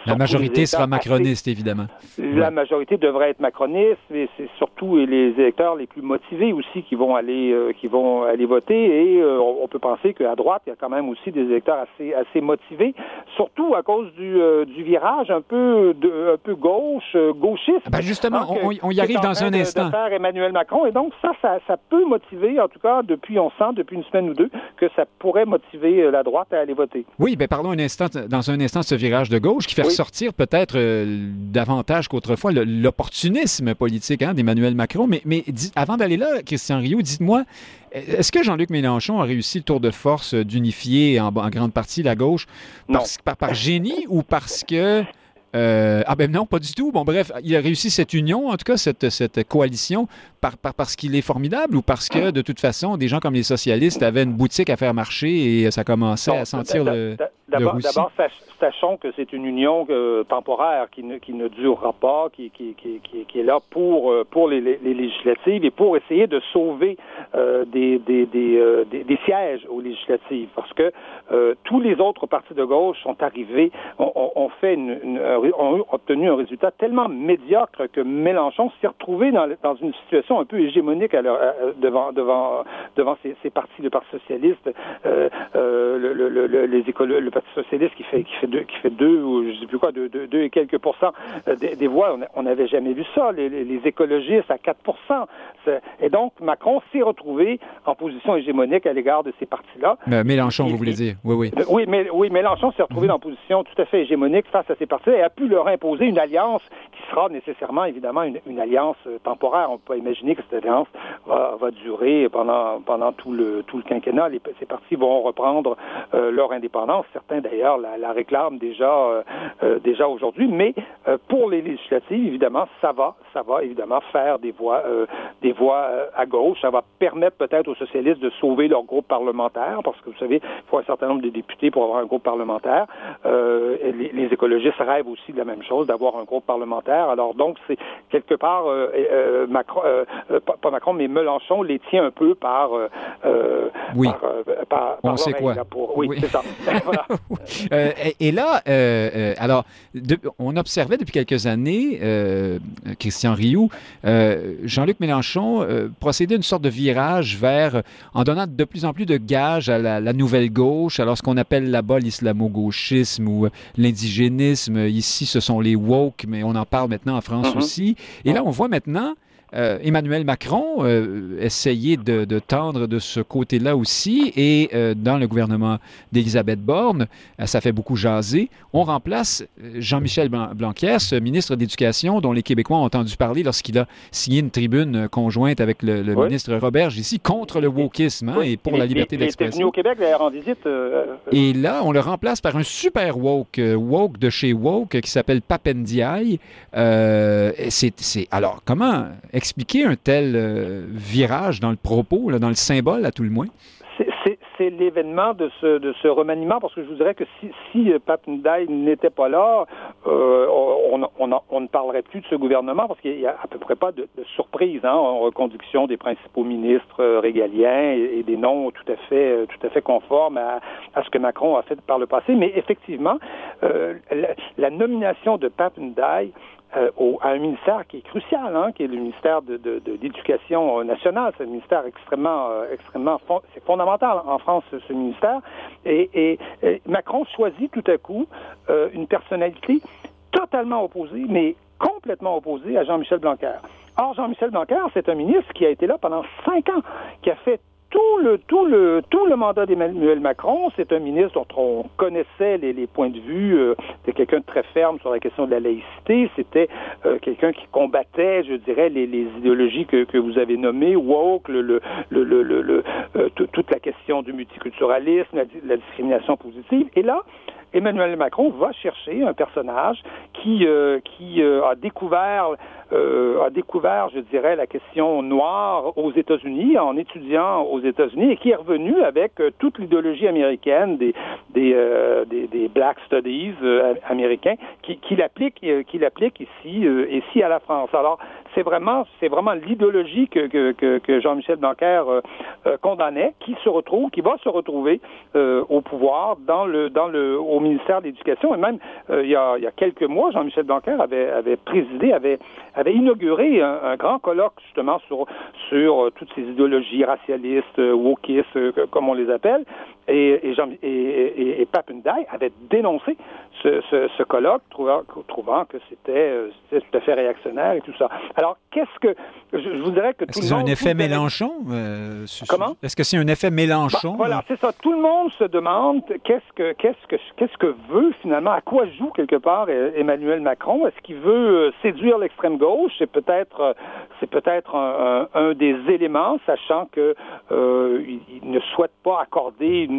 la majorité sera macroniste, évidemment. La majorité devrait être macroniste, mais c'est surtout les électeurs les plus motivés aussi qui vont aller qui vont aller voter. Et euh, on peut penser qu'à droite, il y a quand même aussi des électeurs assez, assez motivés, surtout à cause du, euh, du virage un peu, de, un peu gauche, euh, gauchiste. Ben justement, hein, on, y arrive dans un instant. De faire Emmanuel Macron. Et donc, ça, ça, ça, peut motiver, en tout cas, depuis, on sent, depuis une semaine ou deux, que ça pourrait motiver la droite à aller voter. Oui, bien parlons un instant, dans un instant de ce virage de gauche qui fait ressortir peut-être davantage qu'autrefois l'opportunisme politique hein, d'Emmanuel Macron. Mais, mais avant d'aller là, Christian Rio, dites-moi, est-ce que Jean-Luc Mélenchon a réussi le tour de force d'unifier en, grande partie la gauche. Par, génie ou parce que euh, ah ben non, pas du tout. Bon, bref, il a réussi cette union, en tout cas cette, cette coalition, par, parce qu'il est formidable ou parce que, de toute façon, des gens comme les socialistes avaient une boutique à faire marcher et ça commençait à sentir le, D'abord, sachons que c'est une union euh, temporaire qui ne, qui ne durera pas, qui, qui, qui, qui est là pour, euh, pour les, les, législatives et pour essayer de sauver euh, des, des, des, des, sièges aux législatives. Parce que tous les autres partis de gauche sont arrivés, ont, fait une, ont obtenu un résultat tellement médiocre que Mélenchon s'est retrouvé dans, dans une situation un peu hégémonique à devant, devant, devant ces, ces partis, le Parti socialiste, le, le, le, les écoles, le Parti socialiste qui fait qui fait deux qui fait deux ou je sais plus quoi deux, deux, et quelques pourcents euh, des, voix on n'avait jamais vu ça les, les, écologistes à 4 et donc Macron s'est retrouvé en position hégémonique à l'égard de ces partis là Mélenchon vous voulez dire? Oui oui. euh, oui mais oui Mélenchon s'est retrouvé mhm. en position tout à fait hégémonique face à ces partis et a pu leur imposer une alliance qui sera nécessairement évidemment une, une alliance euh, temporaire. On peut imaginer que cette alliance va, va durer pendant pendant tout le tout le quinquennat. Les, ces partis vont reprendre leur indépendance certains d'ailleurs la, la, réclament déjà, euh, euh, déjà aujourd'hui. Mais euh, pour les législatives, évidemment, ça va, ça va évidemment faire des voix, des voix à gauche. Ça va permettre peut-être aux socialistes de sauver leur groupe parlementaire, parce que vous savez, il faut un certain nombre de députés pour avoir un groupe parlementaire. Les, les, écologistes rêvent aussi de la même chose, d'avoir un groupe parlementaire. Alors donc, c'est quelque part Macron, pas, Macron, mais Mélenchon les tient un peu par, oui. par, On sait quoi. oui, c'est ça. Euh, et, là, euh, euh, alors, on observait depuis quelques années, Christian Rioux, Jean-Luc Mélenchon procéder à une sorte de virage vers, en donnant de plus en plus de gages à la, nouvelle gauche, alors ce qu'on appelle là-bas l'islamo-gauchisme ou l'indigénisme. Ici, ce sont les woke, mais on en parle maintenant en France mm-hmm. aussi. Et là, on voit maintenant euh, Emmanuel Macron euh, essayait de, tendre de ce côté-là aussi, et euh, dans le gouvernement d'Elisabeth Borne, ça fait beaucoup jaser. On remplace Jean-Michel Blanquer, ce ministre d'éducation dont les Québécois ont entendu parler lorsqu'il a signé une tribune conjointe avec le, ministre Robert ici contre le wokisme hein, et pour la liberté d'expression. Il était venu au Québec d'ailleurs en visite. Et là, on le remplace par un super woke, woke de chez woke qui s'appelle Papendiaï. c'est alors comment expliquer un tel euh, virage dans le propos, dans le symbole à tout le moins? c'est l'événement de ce, remaniement, parce que je vous dirais que si, si euh, Pat n'était pas là, euh, on, ne parlerait plus de ce gouvernement, parce qu'il n'y a à peu près pas de, surprise hein, en reconduction des principaux ministres régaliens et, des noms tout à fait, tout à fait conformes à, ce que Macron a fait par le passé. Mais effectivement, la, nomination de Pat euh, à un ministère qui est crucial, hein, qui est le ministère de, l'éducation euh, nationale. C'est un ministère extrêmement, euh, extrêmement, c'est fondamental en France ce, ministère. Et, Macron choisit tout à coup une personnalité totalement opposée, mais complètement opposée à Jean-Michel Blanquer. Or, Jean-Michel Blanquer, c'est un ministre qui a été là pendant cinq ans, qui a fait tout le tout le tout le mandat d'Emmanuel Macron, c'est un ministre dont on connaissait les, les points de vue. Euh, c'était quelqu'un de très ferme sur la question de la laïcité. C'était euh, quelqu'un qui combattait, je dirais, les, les idéologies que, que, vous avez nommées, woke, le, le, le, le euh, toute la question du multiculturalisme, la, la, discrimination positive. Et là, Emmanuel Macron va chercher un personnage qui qui a découvert euh, a découvert, je dirais, la question noire aux États-Unis en étudiant aux États-Unis et qui est revenu avec euh, toute l'idéologie américaine des des, euh, des, Black Studies américains qui, qui l'applique qui l'applique ici ici à la France. Alors c'est vraiment l'idéologie que, Jean-Michel Blanquer condamnait qui se retrouve qui va se retrouver au pouvoir au ministère de l'Éducation. Et même il, y a, quelques mois Jean-Michel Blanquer avait présidé avait inauguré un, grand colloque justement sur sur euh, toutes ces idéologies racialistes, euh, wokistes, euh, comme on les appelle, et, et, Jean, et, et, Papendai avait dénoncé ce, ce, ce colloque, trouvant, trouvant que c'était tout à fait réactionnaire et tout ça. Alors, qu'est-ce que... Je, vous dirais que tout le monde... Est-ce que c'est un effet Mélenchon? Euh, Comment? Est-ce que c'est un effet Mélenchon? Bah, voilà, c'est ça. Tout le monde se demande qu'est-ce que, qu'est-ce que, qu'est-ce que veut finalement, à quoi joue quelque part Emmanuel Macron? Est-ce qu'il veut séduire l'extrême gauche? C'est peut-être, c'est peut-être un, un, des éléments, sachant que euh, il ne souhaite pas accorder une,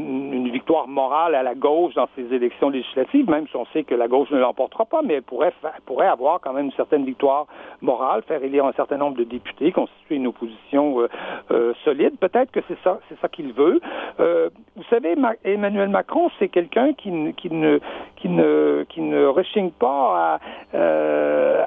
victoire morale à la gauche dans ces élections législatives, même si on sait que la gauche ne l'emportera pas, mais elle pourrait, pourrait avoir quand même une certaine victoire morale, faire élire un certain nombre de députés, constituer une opposition euh, euh, solide. Peut-être que c'est ça, c'est ça qu'il veut. Euh, vous savez, Emmanuel Macron, c'est quelqu'un qui, qui, ne, qui ne, qui ne rechigne pas à,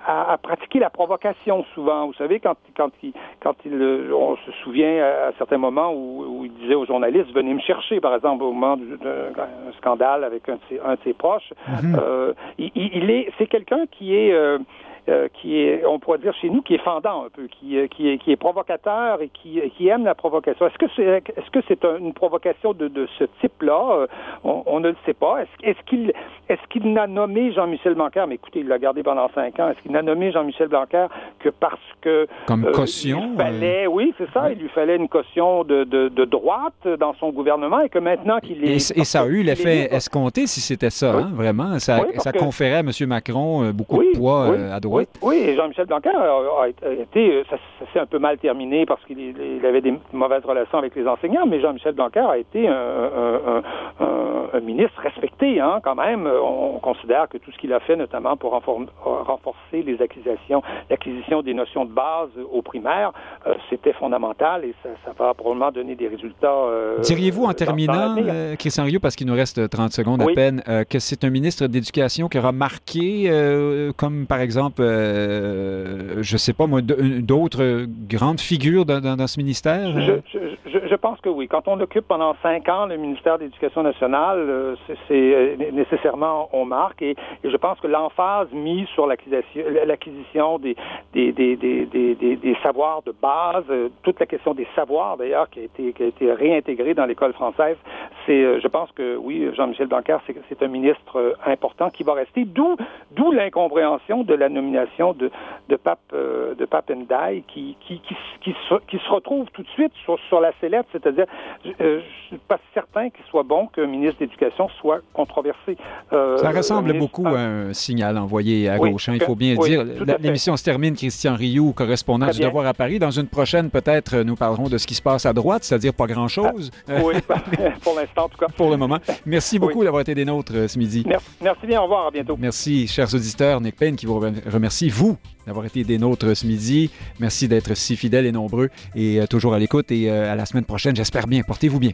à, à, pratiquer la provocation souvent. Vous savez, quand, quand il, quand il, on se souvient à, certains moments où, où il disait aux journalistes, venez me chercher, par exemple, au moment d'un scandale avec un de ses, un de ses proches. Mhm. euh, il, il, est, c'est quelqu'un qui est euh, qui est, on pourrait dire chez nous, qui est fendant un peu, qui, euh, qui, est, qui est provocateur et qui, qui aime la provocation. Est-ce que c'est est-ce que c'est une provocation de, de ce type-là? Euh, on, on, ne le sait pas. Est-ce, est-ce qu'il est-ce qu'il n'a nommé Jean-Michel Blanquer? Mais écoutez, il l'a gardé pendant cinq ans. Est-ce qu'il n'a nommé Jean-Michel Blanquer que parce que comme caution il fallait, oui, c'est ça. Il lui fallait une caution de, de, de, droite dans son gouvernement et que maintenant qu'il est et, ça a eu l'effet escompté si c'était ça, hein, vraiment. Ça, ça conférait à M. Macron beaucoup de poids à droite. Oui, et Jean-Michel Blanquer a, été, ça, s'est un peu mal terminé parce qu'il avait des mauvaises relations avec les enseignants, mais Jean-Michel Blanquer a été un, ministre respecté, hein, quand même. On considère que tout ce qu'il a fait, notamment pour renforcer les acquisitions, l'acquisition des notions de base au primaire, euh, c'était fondamental et ça, va probablement donner des résultats. Euh, Diriez-vous en terminant, euh, Christian Rio, parce qu'il nous reste 30 secondes à peine, que c'est un ministre d'éducation qui aura marqué, comme par exemple euh, je ne sais pas moi, d'autres grandes figures dans, ce ministère? Pense que oui. Quand on occupe pendant cinq ans le ministère de l'Éducation nationale, euh, c'est euh, nécessairement on marque et, je pense que l'emphase mise sur l'acquisition des savoirs de base, toute la question des savoirs d'ailleurs qui a été réintégrée dans l'école française, c'est je pense que oui, Jean-Michel Blanquer, c'est un ministre important qui va rester, d'où l'incompréhension de la nomination de, Pape, euh, Ndiaye qui, se, retrouve tout de suite sur, sur la c'est-à-dire, euh, je ne suis pas certain qu'il soit bon qu'un ministre d'éducation soit controversé. Euh, Ça ressemble beaucoup à un signal envoyé à gauche, hein, il faut bien le dire. L'émission se termine, Christian Rioux, correspondant du Devoir à Paris. Dans une prochaine, peut-être, nous parlerons de ce qui se passe à droite, c'est-à-dire pas grand-chose. Ah, oui, pour l'instant, en tout cas. Pour le moment. Merci beaucoup d'avoir été des nôtres ce midi. Merci, merci bien, au revoir, à bientôt. Merci, chers auditeurs. Nick Payne qui vous remercie, vous, d'avoir été des nôtres ce midi. Merci d'être si fidèles et nombreux et euh, toujours à l'écoute. Et euh, à la semaine prochaine, j'espère bien. Portez-vous bien.